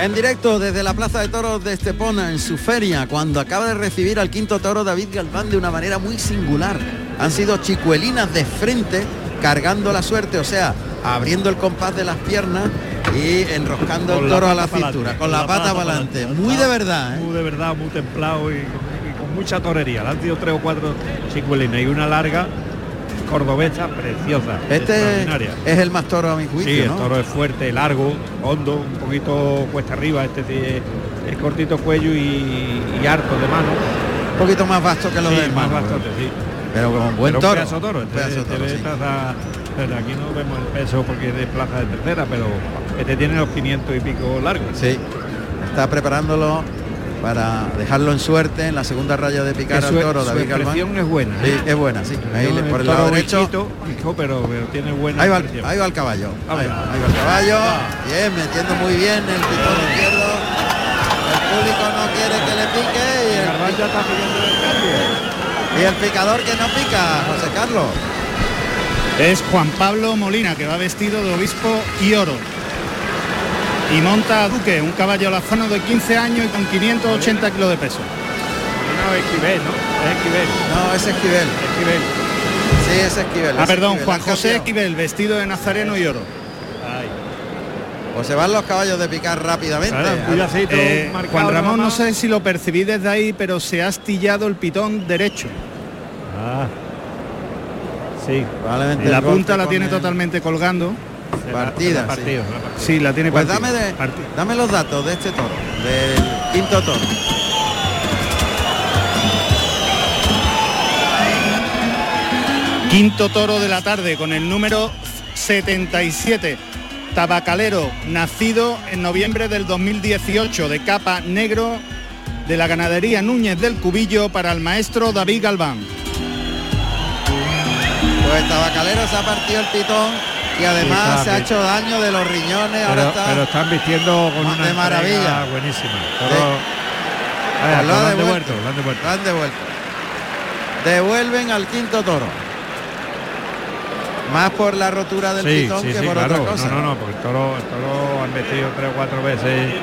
En directo desde la Plaza de Toros de Estepona, en su feria, cuando acaba de recibir al quinto toro David Galván de una manera muy singular. Han sido chicuelinas de frente, cargando la suerte, o sea, abriendo el compás de las piernas y enroscando Con el la toro a la cintura, con con la la pata pata para adelante. Muy de verdad, ¿eh? Muy de verdad, muy templado y, y con mucha torería. Le han sido tres o cuatro chicuelinas y una larga cordobesa preciosa. Este es el más toro a mi juicio, Sí, el ¿no? toro es fuerte, largo, hondo, un poquito cuesta arriba, este sí es, es cortito cuello y, y harto de mano. Un poquito más vasto que los Sí, demás. más bastante, sí. Pero con buen Pero un toro. pedazo toro, Un este- pedazo este toro, de sí. traza- pero aquí no vemos el peso porque es de plaza de tercera, pero este tiene los 500 y pico largos. Sí, está preparándolo para dejarlo en suerte en la segunda raya de picar al toro su David Galván. es buena, Sí, ¿eh? es buena, sí. Ahí No, le- por el lado derecho. huequito, hijo, pero, pero tiene buena Ahí va, ahí el caballo. Vamos. Ahí, va, ahí va el caballo. Bien, metiendo muy bien el pitón izquierdo. El público no quiere que le pique y el, está pidiendo el cambio. y el picador que no pica, José Carlos. Es Juan Pablo Molina, que va vestido de obispo y oro. Y monta a Duque, un caballo lazano de 15 años y con 580 kilos de peso. No, es Esquivel, ¿no? Es Esquivel. No, es Esquivel. Esquivel. Sí, es Esquivel. Ah, es perdón, Esquivel. Juan José. Esquivel, vestido de nazareno y oro. O se van los caballos de picar rápidamente. Claro, Eh, marcado Juan Ramón, no sé si lo percibí desde ahí, pero se ha astillado el pitón derecho. Ah. Sí. Probablemente Y la punta la tiene el- totalmente colgando. Partida, sí. partido, Sí, la tiene Pues partida. dame, de- dame los datos de este toro, del quinto toro. Quinto toro de la tarde con el número 77. Tabacalero, nacido en noviembre del 2018, de capa negro de la ganadería Núñez del Cubillo para el maestro David Galván. Pues Tabacalero se ha partido el pitón y además Sí, se ha hecho daño de los riñones. ahora está. pero están vistiendo con una de maravilla. buenísima. Toro- Pues lo lo ha han devuelto, devuelto, lo han devuelto. lo han devuelto. Devuelven al quinto toro. Más por la rotura del Sí, pitón sí, que sí, por claro. otra cosa. No, no, no, porque el toro, el toro han vestido tres o cuatro veces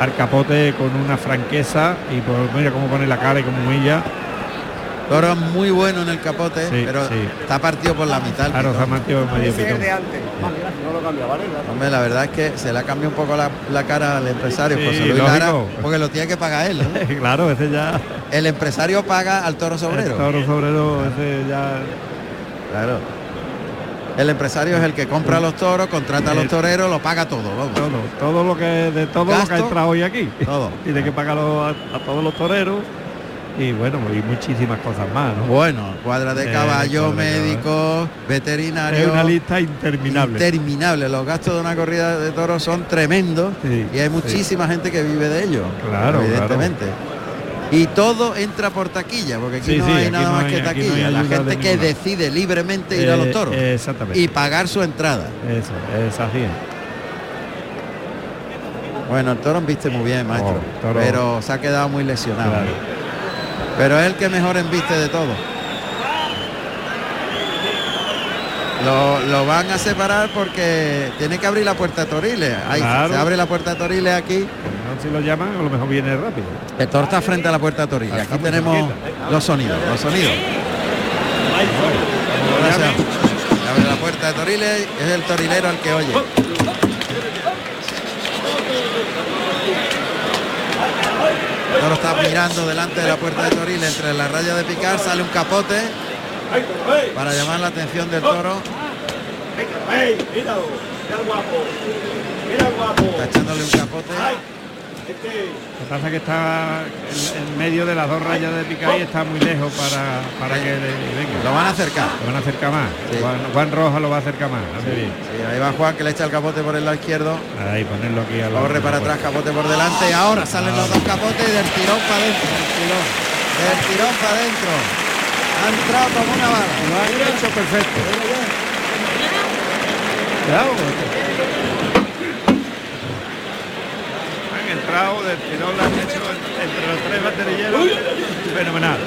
al capote con una franqueza y por mira cómo pone la cara y cómo humilla. Toro muy bueno en el capote, Sí, pero sí. está partido por la mitad. el Claro, ha mantenido medio pitón. Hombre, la verdad es que se le ha cambiado un poco la, la cara al empresario Sí, José Luis. Lara, porque lo tiene que pagar él. ¿no? claro, ese ya. El empresario paga al toro sobrero. El toro sobrero, ese ya. Claro. El empresario es el que compra los toros, contrata a los El- toreros, lo paga todo. Vamos. Todo, todo lo que de todo lo que ha entrado hoy aquí. todo. Tiene que pagarlo a, a todos los toreros y bueno, y muchísimas cosas más, ¿no? Bueno, cuadra de Eh, caballo, de médicos, veterinarios. Es una lista interminable. Interminable. Los gastos de una corrida de toros son tremendos Sí, y hay muchísima gente que vive de ello. Claro, evidentemente. Y todo entra por taquilla, porque aquí Sí, no hay aquí nada no más hay- que no taquilla. la gente que ninguna. decide libremente ir a los Eh, toros exactamente. y pagar su entrada. Eso, es así. Bueno, el toro embiste muy bien, maestro, Oh, pero se ha quedado muy lesionado. Claro. Pero es el que mejor embiste de todo. Lo, lo van a separar porque tiene que abrir la puerta de Toriles. Ahí Claro. se abre la puerta de Toriles aquí. No sé si lo llaman, a lo mejor viene rápido. El toro está frente a la puerta de Toriles. Ah, Aquí tenemos los sonidos, los sonidos. Abre la puerta de Toriles, es el torilero al que oye. El toro está mirando delante de la puerta de Toriles, entre la raya de picar sale un capote para llamar la atención del toro. Está echándole un capote. Lo que pasa es que está en, en medio de las dos rayas de picar y está muy lejos para, para que le venga. Lo van a acercar. Lo van a acercar más. Sí. Juan, Juan Roja lo va a acercar más. hace bien. Sí, ahí va Juan que le echa el capote por el lado izquierdo. Ahí ponerlo aquí a la Corre para atrás, capote por delante. Y ahora salen los dos capotes y del tirón para adentro. Del tirón para adentro. Ha entrado como una bala. Lo hecho perfecto. Han entrado del tirón, lo han hecho entre los tres baterilleros. Fenomenal.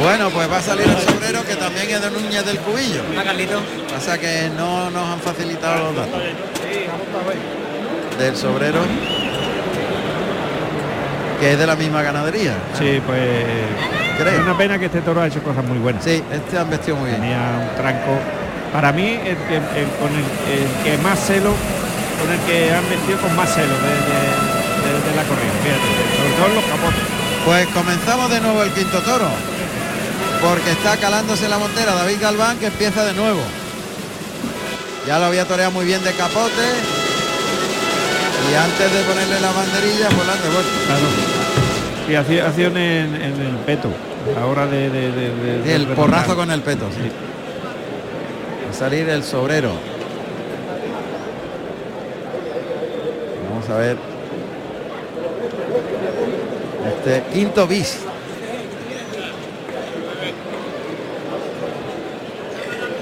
Bueno, pues va a salir el sobrero que también es de Núñez del Cubillo. Pasa que no nos han facilitado los datos del sobrero que es de la misma ganadería. Sí, pues Creo. es una pena que este toro ha hecho cosas muy buenas. Sí, este han vestido muy bien. Tenía un tranco. Para mí, el que, el- con el, el que más celo, con el que han vestido con más celo de, de- de- de la corrida. Fíjate, sobre todo en los capotes. Pues comenzamos de nuevo el quinto toro. Porque está calándose la montera David Galván que empieza de nuevo. Ya lo había toreado muy bien de capote. Y antes de ponerle la banderilla, pues la han devuelto. Claro. Y hacía acción en, en el peto. Ahora de, de, de- de- Sí, el porrazo con el peto, sí. Va a salir el sobrero. Vamos a ver. Este quinto bis.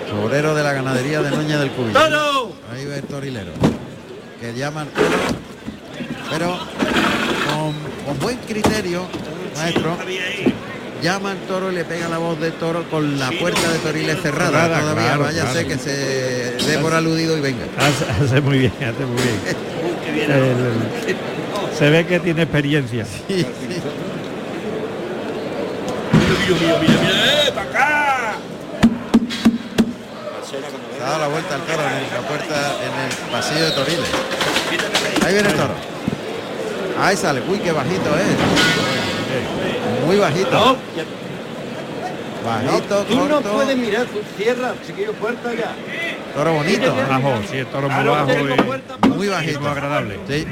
Sobrero de la ganadería de Núñez del Cubillo. Ahí va el torilero. Que llama al toro, pero con, con buen criterio, maestro. Llama al toro y le pega la voz del toro con la puerta de Toriles cerrada. Todavía claro, váyase claro. que se dé por aludido y venga. Hace, hace muy bien, hace muy bien. El- el- se ve que tiene experiencia. Se ha dado la vuelta al toro en la puerta en el pasillo de Toriles. Ahí viene el toro. Ahí sale. Uy, qué bajito es. Muy bajito. Bajito, Tú no puedes mirar, tú cierra, chiquillo, puerta ya. Toro bonito. Bajo, sí, el toro muy bajo y. Muy bajito. muy agradable. Sí.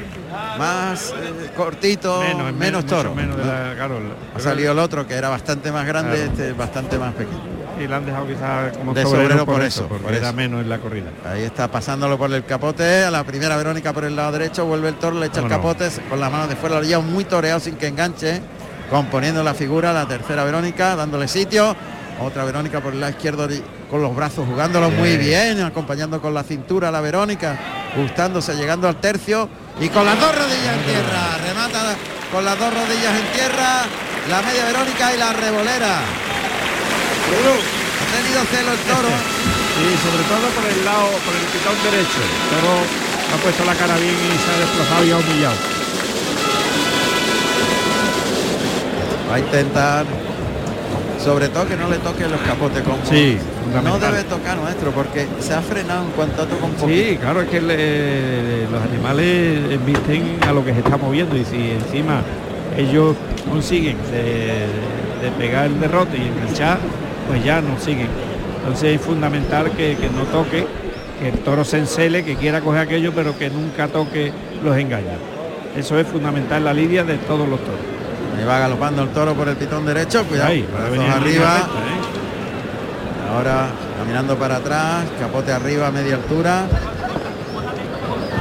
Más eh, cortito, Menos, menos, toro. menos de la- claro, Ha salido el otro que era bastante más grande, Claro. este bastante más pequeño. Y le han dejado quizás como De sobrero, sobrero por, por eso, porque por era eso. menos en la corrida. Ahí está pasándolo por el capote, a la primera Verónica por el lado derecho, vuelve el toro, le echa el capote con la mano de fuera, lo lleva muy toreado sin que enganche, componiendo la figura, la tercera Verónica, dándole sitio, otra Verónica por el lado izquierdo con los brazos jugándolo muy bien, acompañando con la cintura a la Verónica, gustándose, llegando al tercio y con las dos rodillas en tierra, remata con las dos rodillas en tierra, la media Verónica y la revolera. Ha tenido celo el toro. Sí, sobre todo por el lado, por el pitón derecho. El toro ha puesto la cara bien y se ha desplazado y ha humillado. Va a intentar, sobre todo que no le toque los capotes como Sí, no debe tocar nuestro porque se ha frenado en cuanto toca un poquito. Sí, claro, es que le- los animales visten a lo que se está moviendo y si encima ellos consiguen de, de pegar el derrote y enganchar, pues ya no siguen. Entonces es fundamental que, que no toque, que el toro se encele, que quiera coger aquello, pero que nunca toque los engaños. Eso es fundamental la lidia de todos los toros. Va galopando el toro por el pitón derecho, cuidado, Ahí, arriba. recta, ¿eh? Ahora caminando para atrás, capote arriba a media altura.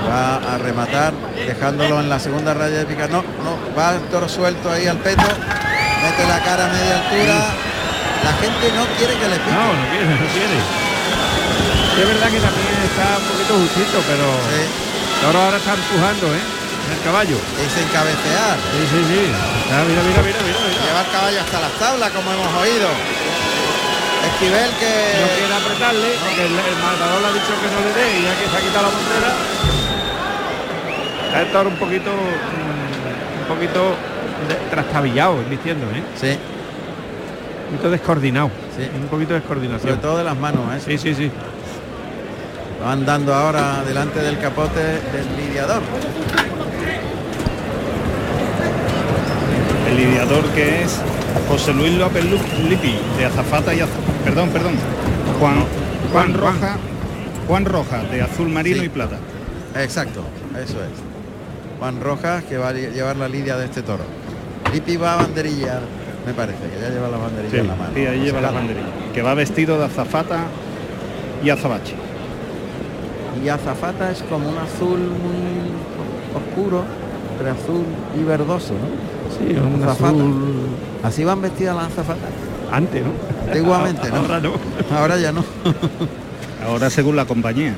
Va a rematar, dejándolo en la segunda raya de picar. No, no, va el toro suelto ahí al peto, mete la cara a media altura. La gente no quiere que le pique. No, no quiere, no quiere. Sí, es verdad que también está un poquito justito, pero el toro ahora está empujando, ¿eh? El caballo. Y sin cabecear. Sí, sí, sí. Está, mira, mira, mira, mira, mira. Lleva el caballo hasta las tablas, como hemos oído. Esquivel que... No quiere apretarle, porque el, el matador le ha dicho que no le dé y ya que se ha quitado la montera. El toro un poquito, mm, un poquito de- trastabillado, vistiendo, ¿eh? Sí. Un poquito descoordinado. Sí. Un poquito de descoordinación. Sobre todo de las manos, ¿eh? Sí, sí, sí. Van dando ahora delante del capote del lidiador. El lidiador que es José Luis López Lipi, de Azafata y Azul. Perdón, perdón. Juan, Juan Juan, Roja. Juan Roja, de azul marino Sí. y plata. Exacto, eso es. Juan Rojas, que va a llevar la lidia de este toro. Lipi va a banderilla, me parece, que ya lleva la banderilla Sí, en la mano. sí, ahí lleva la banderilla. Que va vestido de azafata y azabache. Y azafata es como un azul muy oscuro, pero azul y verdoso, ¿no? Sí, un Azafata. azul Así van vestidas las azafatas. antes, ¿no? Antiguamente, ¿no? Ahora no. Ahora ya no. Ahora según la compañía.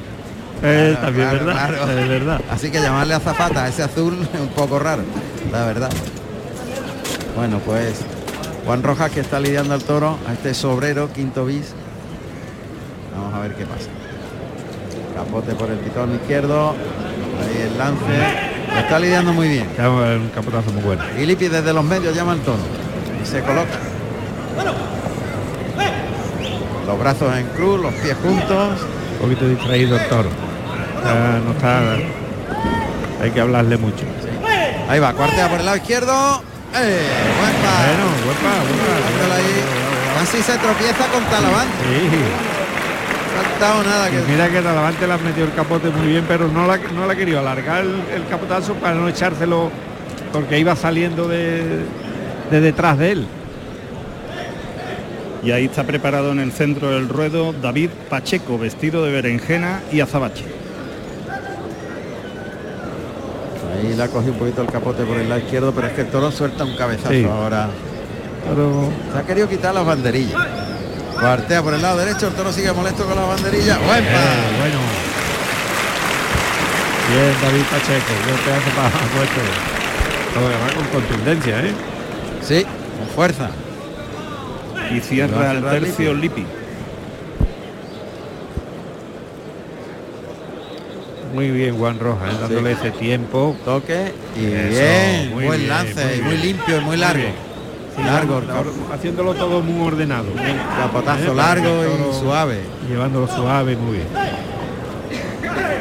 Eh, Claro, también claro, verdad, claro. es verdad. Así que llamarle azafata a ese azul es un poco raro, la verdad. Bueno, pues Juan Rojas que está lidiando al toro a este sobrero, quinto bis. Vamos a ver qué pasa. Capote por el pitón izquierdo. Ahí el lance. Lo está lidiando muy bien. Un capotazo muy bueno. Y Lipi desde los medios llama al toro. Y se coloca. Los brazos en cruz, los pies juntos. Un poquito distraído el toro. No está. Hay que hablarle mucho. Ahí va, cuartea por el lado izquierdo. ¡Eh! Buen. Bueno, buen. Dándole ahí. Casi se tropieza con Talavante. Sí. Nada que. mira que Talavante le ha metido el capote muy bien, pero no la, no la ha querido alargar el, el capotazo para no echárselo porque iba saliendo de, de detrás de él. Y ahí está preparado en el centro del ruedo David Pacheco, vestido de berenjena y azabache. Ahí le ha cogido un poquito el capote por el lado izquierdo, pero es que el toro suelta un cabezazo Sí. ahora. Pero Se ha querido quitar las banderillas. Cuartea por el lado derecho, el toro sigue molesto con. ¡Buen par! Eh, bueno. Bien, David Pacheco, buen pedazo para. Todo además con contundencia, ¿eh? Sí, con fuerza. Y Va cierra a el cerrar tercio Lipi. Muy bien Juan Rojas, ¿eh? dándole ese tiempo. Toque y Eso, bien. muy buen bien, lance, muy limpio y muy largo. Sí, largo, haciéndolo todo muy ordenado. capotazo Eh, largo que el y suave. Llevándolo suave, muy bien.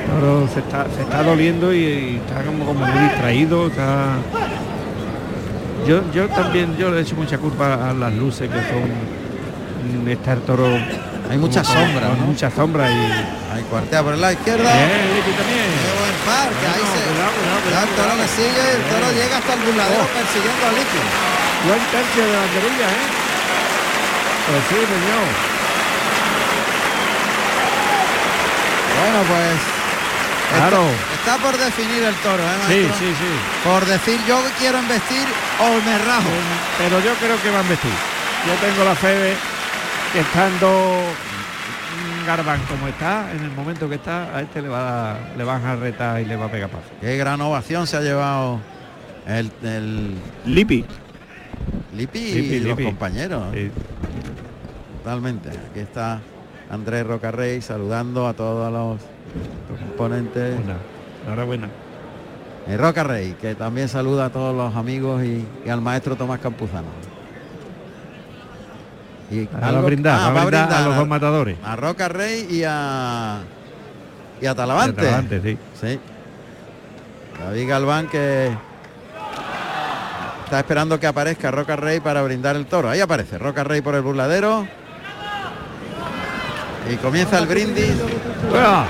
Toro se está, se está doliendo y, y está como, como muy distraído, está. Yo, yo también yo le he hecho mucha culpa a las luces que son mm, está el toro. Hay mucha sombra, ¿no? Mucha sombra y. Ahí cuartea por el lado izquierdo. Bien, también. Qué buen par, que ahí Bueno, se. cuidado, cuidado, Ya el toro cuidado, le sigue, el toro llega hasta el burladero Oh. persiguiendo a Lipi. Buen tercio de banderilla, ¿eh? Pues sí, señor. Bueno, pues. Claro. Está, está por definir el toro, ¿eh, Sí, maestro? sí, sí. Por decir yo quiero embestir o me rajo. Pero yo creo que van a vestir. Yo tengo la fe de que estando Garbán como está, en el momento que está, a este le va a, le van a retar y le va a pegar paso. Qué gran ovación se ha llevado el, el Lipi. Lipi y los Lipi. compañeros. Sí. Totalmente. Aquí está Andrés Rocarrey saludando a todos los componentes. Una, enhorabuena. Y Rocarrey, que también saluda a todos los amigos y, y al maestro Tomás Campuzano. Y a algo- brindar, ah, a brindar a los dos matadores. A Roca Rey y a y a Talavante. Y a Talavante, sí. Sí. David Galván que está esperando que aparezca Roca Rey para brindar el toro. Ahí aparece Roca Rey por el burladero. Y comienza el brindis. Baja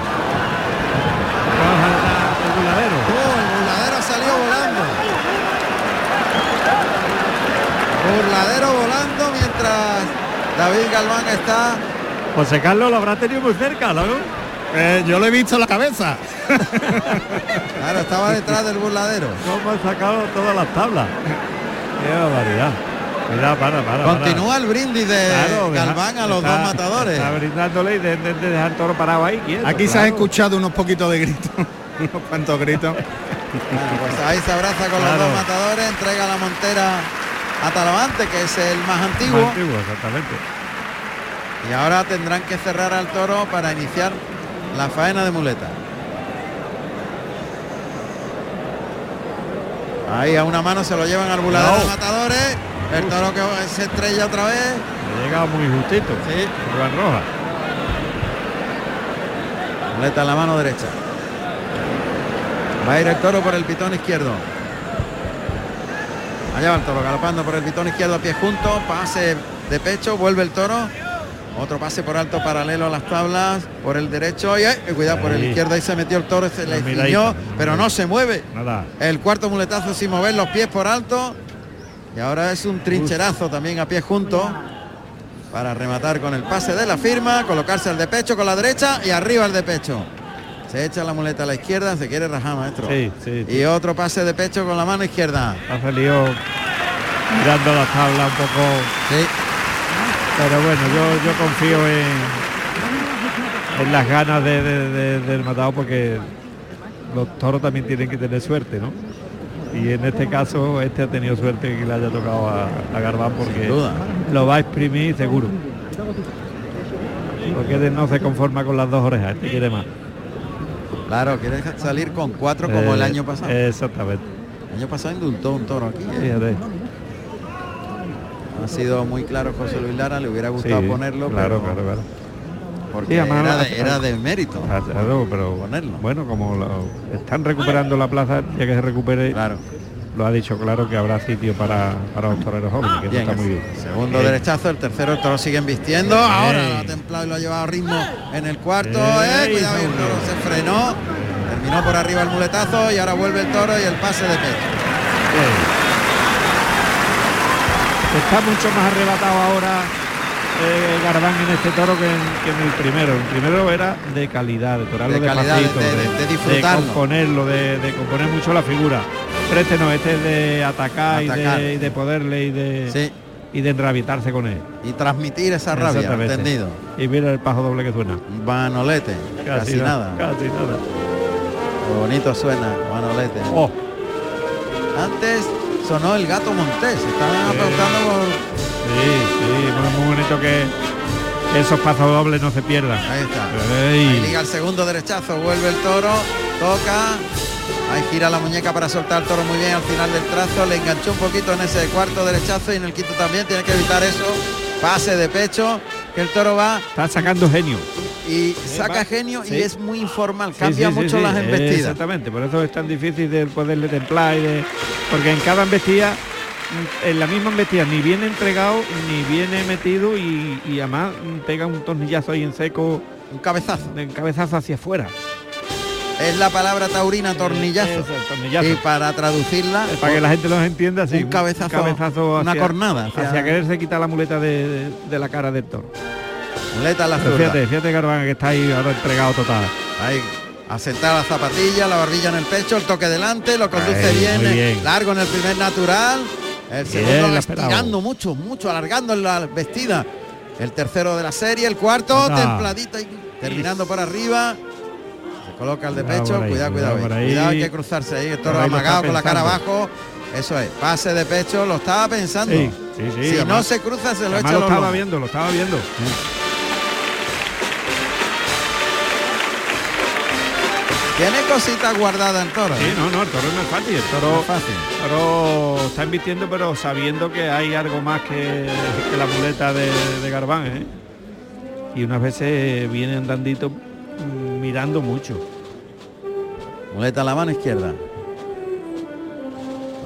el burladero. Oh, el burladero salió volando. Burladero volando mientras David Galván está José Carlos lo habrá tenido muy cerca, ¿no? Eh, yo le he visto la cabeza. Claro, estaba detrás del burladero. ¿Cómo han sacado todas las tablas? Qué barbaridad. Cuidado, para, para. para. Continúa el brindis de Claro, Galván a los está- dos matadores. Está brindándole y de, de- de dejar el toro parado ahí. quieto, Aquí se han escuchado unos poquitos de gritos, unos cuantos gritos. Bueno, pues ahí se abraza con Claro. los dos matadores, entrega la montera a Talavante, que es el más antiguo. Más antiguo, exactamente. Y ahora tendrán que cerrar al toro para iniciar la faena de muleta. Ahí a una mano se lo llevan al buladero No. de matadores. El toro que se estrella otra vez. Ha llegado muy justito. Sí. Juan Roja. Muleta en la mano derecha. Va a ir el toro por el pitón izquierdo. Allá va el toro galopando por el pitón izquierdo a pie junto. Pase de pecho. Vuelve el toro. Otro pase por alto paralelo a las tablas, por el derecho y eh, cuidado por el izquierdo ahí se metió el toro, se le ciñó, pero no se mueve. Nada. El cuarto muletazo sin mover los pies por alto. Y ahora es un trincherazo también a pie junto. Para rematar con el pase de la firma, colocarse al de pecho con la derecha y arriba el de pecho. Se echa la muleta a la izquierda, se quiere rajar, maestro. Sí, sí, sí. Y otro pase de pecho con la mano izquierda. Ha salido mirando la tabla un poco. Sí. Pero bueno, yo, yo confío en, en las ganas de- de- de- del matado porque los toros también tienen que tener suerte, ¿no? Y en este caso este ha tenido suerte que le haya tocado a, a Garbán porque lo va a exprimir seguro. Porque no se conforma con las dos orejas, este quiere más. Claro, quiere salir con cuatro como el Eh, año pasado. Exactamente. El año pasado indultó un toro aquí. ¿eh? Ha sido muy claro José Luis Lara, le hubiera gustado Sí, ponerlo, claro, pero claro, claro. porque Sí, además, era, de, era de mérito. Ah, claro, pero bueno, como lo- están recuperando la plaza, ya que se recupere, lo ha dicho claro que habrá sitio para, para los toreros jóvenes, que eso Bien, está muy bien. Segundo Bien. derechazo, el tercero el toro siguen vistiendo. Ahora lo ha templado y lo ha llevado a ritmo en el cuarto. Eh, cuidado, y el toro se frenó. Terminó por arriba el muletazo y ahora vuelve el toro y el pase de pecho. Está mucho más arrebatado ahora eh, Garbán en este toro que en, que en el primero. El primero era de calidad, de torarlo De de, calidad, de- pasito, de- de disfrutarlo. componerlo, de, de componer mucho la figura. Pero este no, este es de atacar, Atacar. Y, de, y de poderle y de y de enrabitarse con él. Y transmitir esa rabia, entendido. Y mira el pajo doble que suena. Manolete, casi, na- nada. Casi nada. Qué bonito suena, Manolete. Oh. Antes sonó el gato Montés. Estaban apuntando por Sí, sí, muy, muy bonito que esos pasos dobles no se pierdan. Ahí está. Ahí liga el segundo derechazo, vuelve el toro, toca, ahí gira la muñeca para soltar el toro muy bien al final del trazo, le enganchó un poquito en ese cuarto derechazo y en el quinto también, tiene que evitar eso, pase de pecho, que el toro va Está sacando genio. y saca genio sí. y es muy informal, Sí, cambia sí, mucho las embestidas. Exactamente, por eso es tan difícil de poderle templar y de. Porque en cada embestida, en la misma embestida, ni viene entregado, ni viene metido y, y además pega un tornillazo ahí en seco. Un cabezazo. Un cabezazo hacia afuera. Es la palabra taurina tornillazo. Eso, el tornillazo. Y para traducirla, Para que la gente los entienda, sí. un cabezazo, una hacia- cornada Hacia, hacia- quererse quitar la muleta de, de- de la cara del toro. muleta a la zurda. fíjate, fíjate Garbán que está ahí ahora entregado total. Ahí, a sentar la zapatilla, la barbilla en el pecho, el toque delante, lo conduce bien, eh, bien. largo en el primer natural. El Bien, segundo estirando mucho, mucho, alargando la vestida. El tercero de la serie, el cuarto, Anda. templadito y terminando por arriba. Coloca el de Cuidado pecho, ahí, cuidado, cuidado cuidado. por ahí. ahí. Cuidado, hay que cruzarse ahí. El toro ahí amagado con la cara abajo. Eso es, pase de pecho, lo estaba pensando. Sí, sí, sí, si no se cruza, se lo echa lo estaba lomos. viendo, lo estaba viendo. Tiene cositas guardadas el toro. Sí, ¿eh? no, no, el toro no es fácil. El toro, No es fácil. el toro está invirtiendo, pero sabiendo que hay algo más que, que la muleta de, de Garbán, ¿eh? Y unas veces viene andandito mm, mirando mucho. Muleta a la mano izquierda.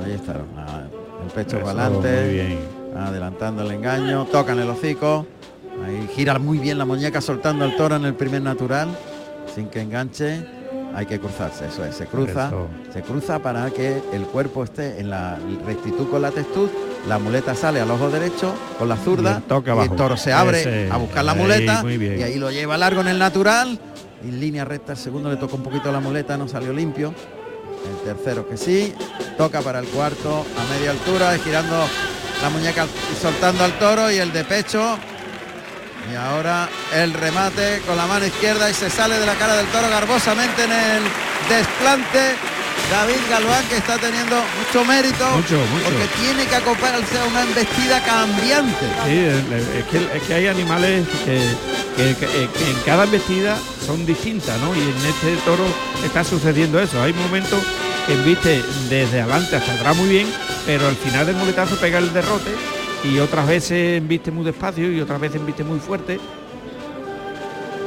Ahí está. El pecho Eso, para adelante. muy bien. Adelantando el engaño. Tocan el hocico. Ahí gira muy bien la muñeca soltando el toro en el primer natural. Sin que enganche. Hay que cruzarse, eso es. Se cruza. Eso. Se cruza para que el cuerpo esté en la rectitud con la textud. La muleta sale al ojo derecho con la Y zurda. el y abajo. el toro se abre Ese. a buscar la muleta. Y ahí lo lleva largo en el natural. En línea recta el segundo le toca un poquito la muleta, no salió limpio. El tercero que sí, toca para el cuarto a media altura, girando la muñeca y soltando al toro y el de pecho. Y ahora el remate con la mano izquierda y se sale de la cara del toro garbosamente en el desplante. David Galván que está teniendo mucho mérito Mucho, mucho. porque tiene que acoplarse a una embestida cambiante. Sí, es que, es que hay animales que, que- que- eh, que en cada embestida son distintas, ¿no? Y en este toro está sucediendo eso. Hay momentos que embiste desde adelante hasta atrás muy bien, pero al final del muletazo pega el derrote y otras veces embiste muy despacio y otras veces embiste muy fuerte.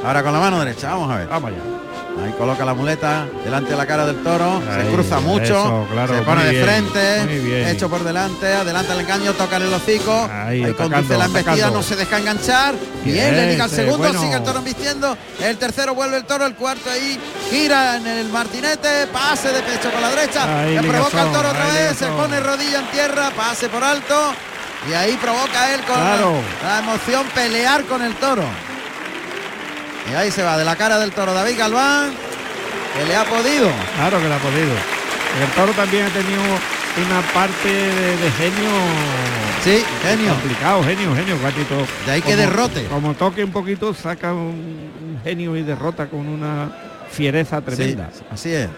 Ahora con la mano derecha, vamos a ver. Vamos allá. Ahí coloca la muleta delante de la cara del toro, se cruza mucho, eso, claro, se pone de bien, frente, hecho por delante, adelanta el engaño, toca en el hocico, Ahí, ahí, conduce la embestida, atacando. no se deja enganchar, bien, le liga ese, segundo, bueno. sigue el toro embistiendo, el tercero vuelve el toro, el cuarto ahí gira en el martinete, pase de pecho con la derecha, Ahí, le provoca el toro otra vez, se pone rodilla en tierra, pase por alto y ahí provoca él con Claro. la emoción pelear con el toro. Y ahí se va de la cara del toro David Galván, que le ha podido. Claro que le ha podido. El toro también ha tenido una parte de, de genio. Sí, genio. Complicado, genio, genio, gatito. De ahí que derrote. Como toque un poquito, saca un, un genio y derrota con una fiereza tremenda. Sí, así es.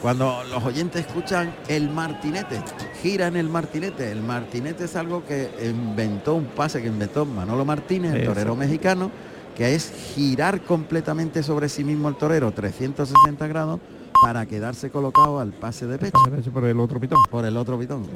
Cuando los oyentes escuchan el martinete, gira en el martinete. El martinete es algo que inventó un pase que inventó Manolo Martínez, el Eso. torero mexicano, que es girar completamente sobre sí mismo el torero 360 grados para quedarse colocado al pase de pecho Por el otro pitón. por el otro pitón.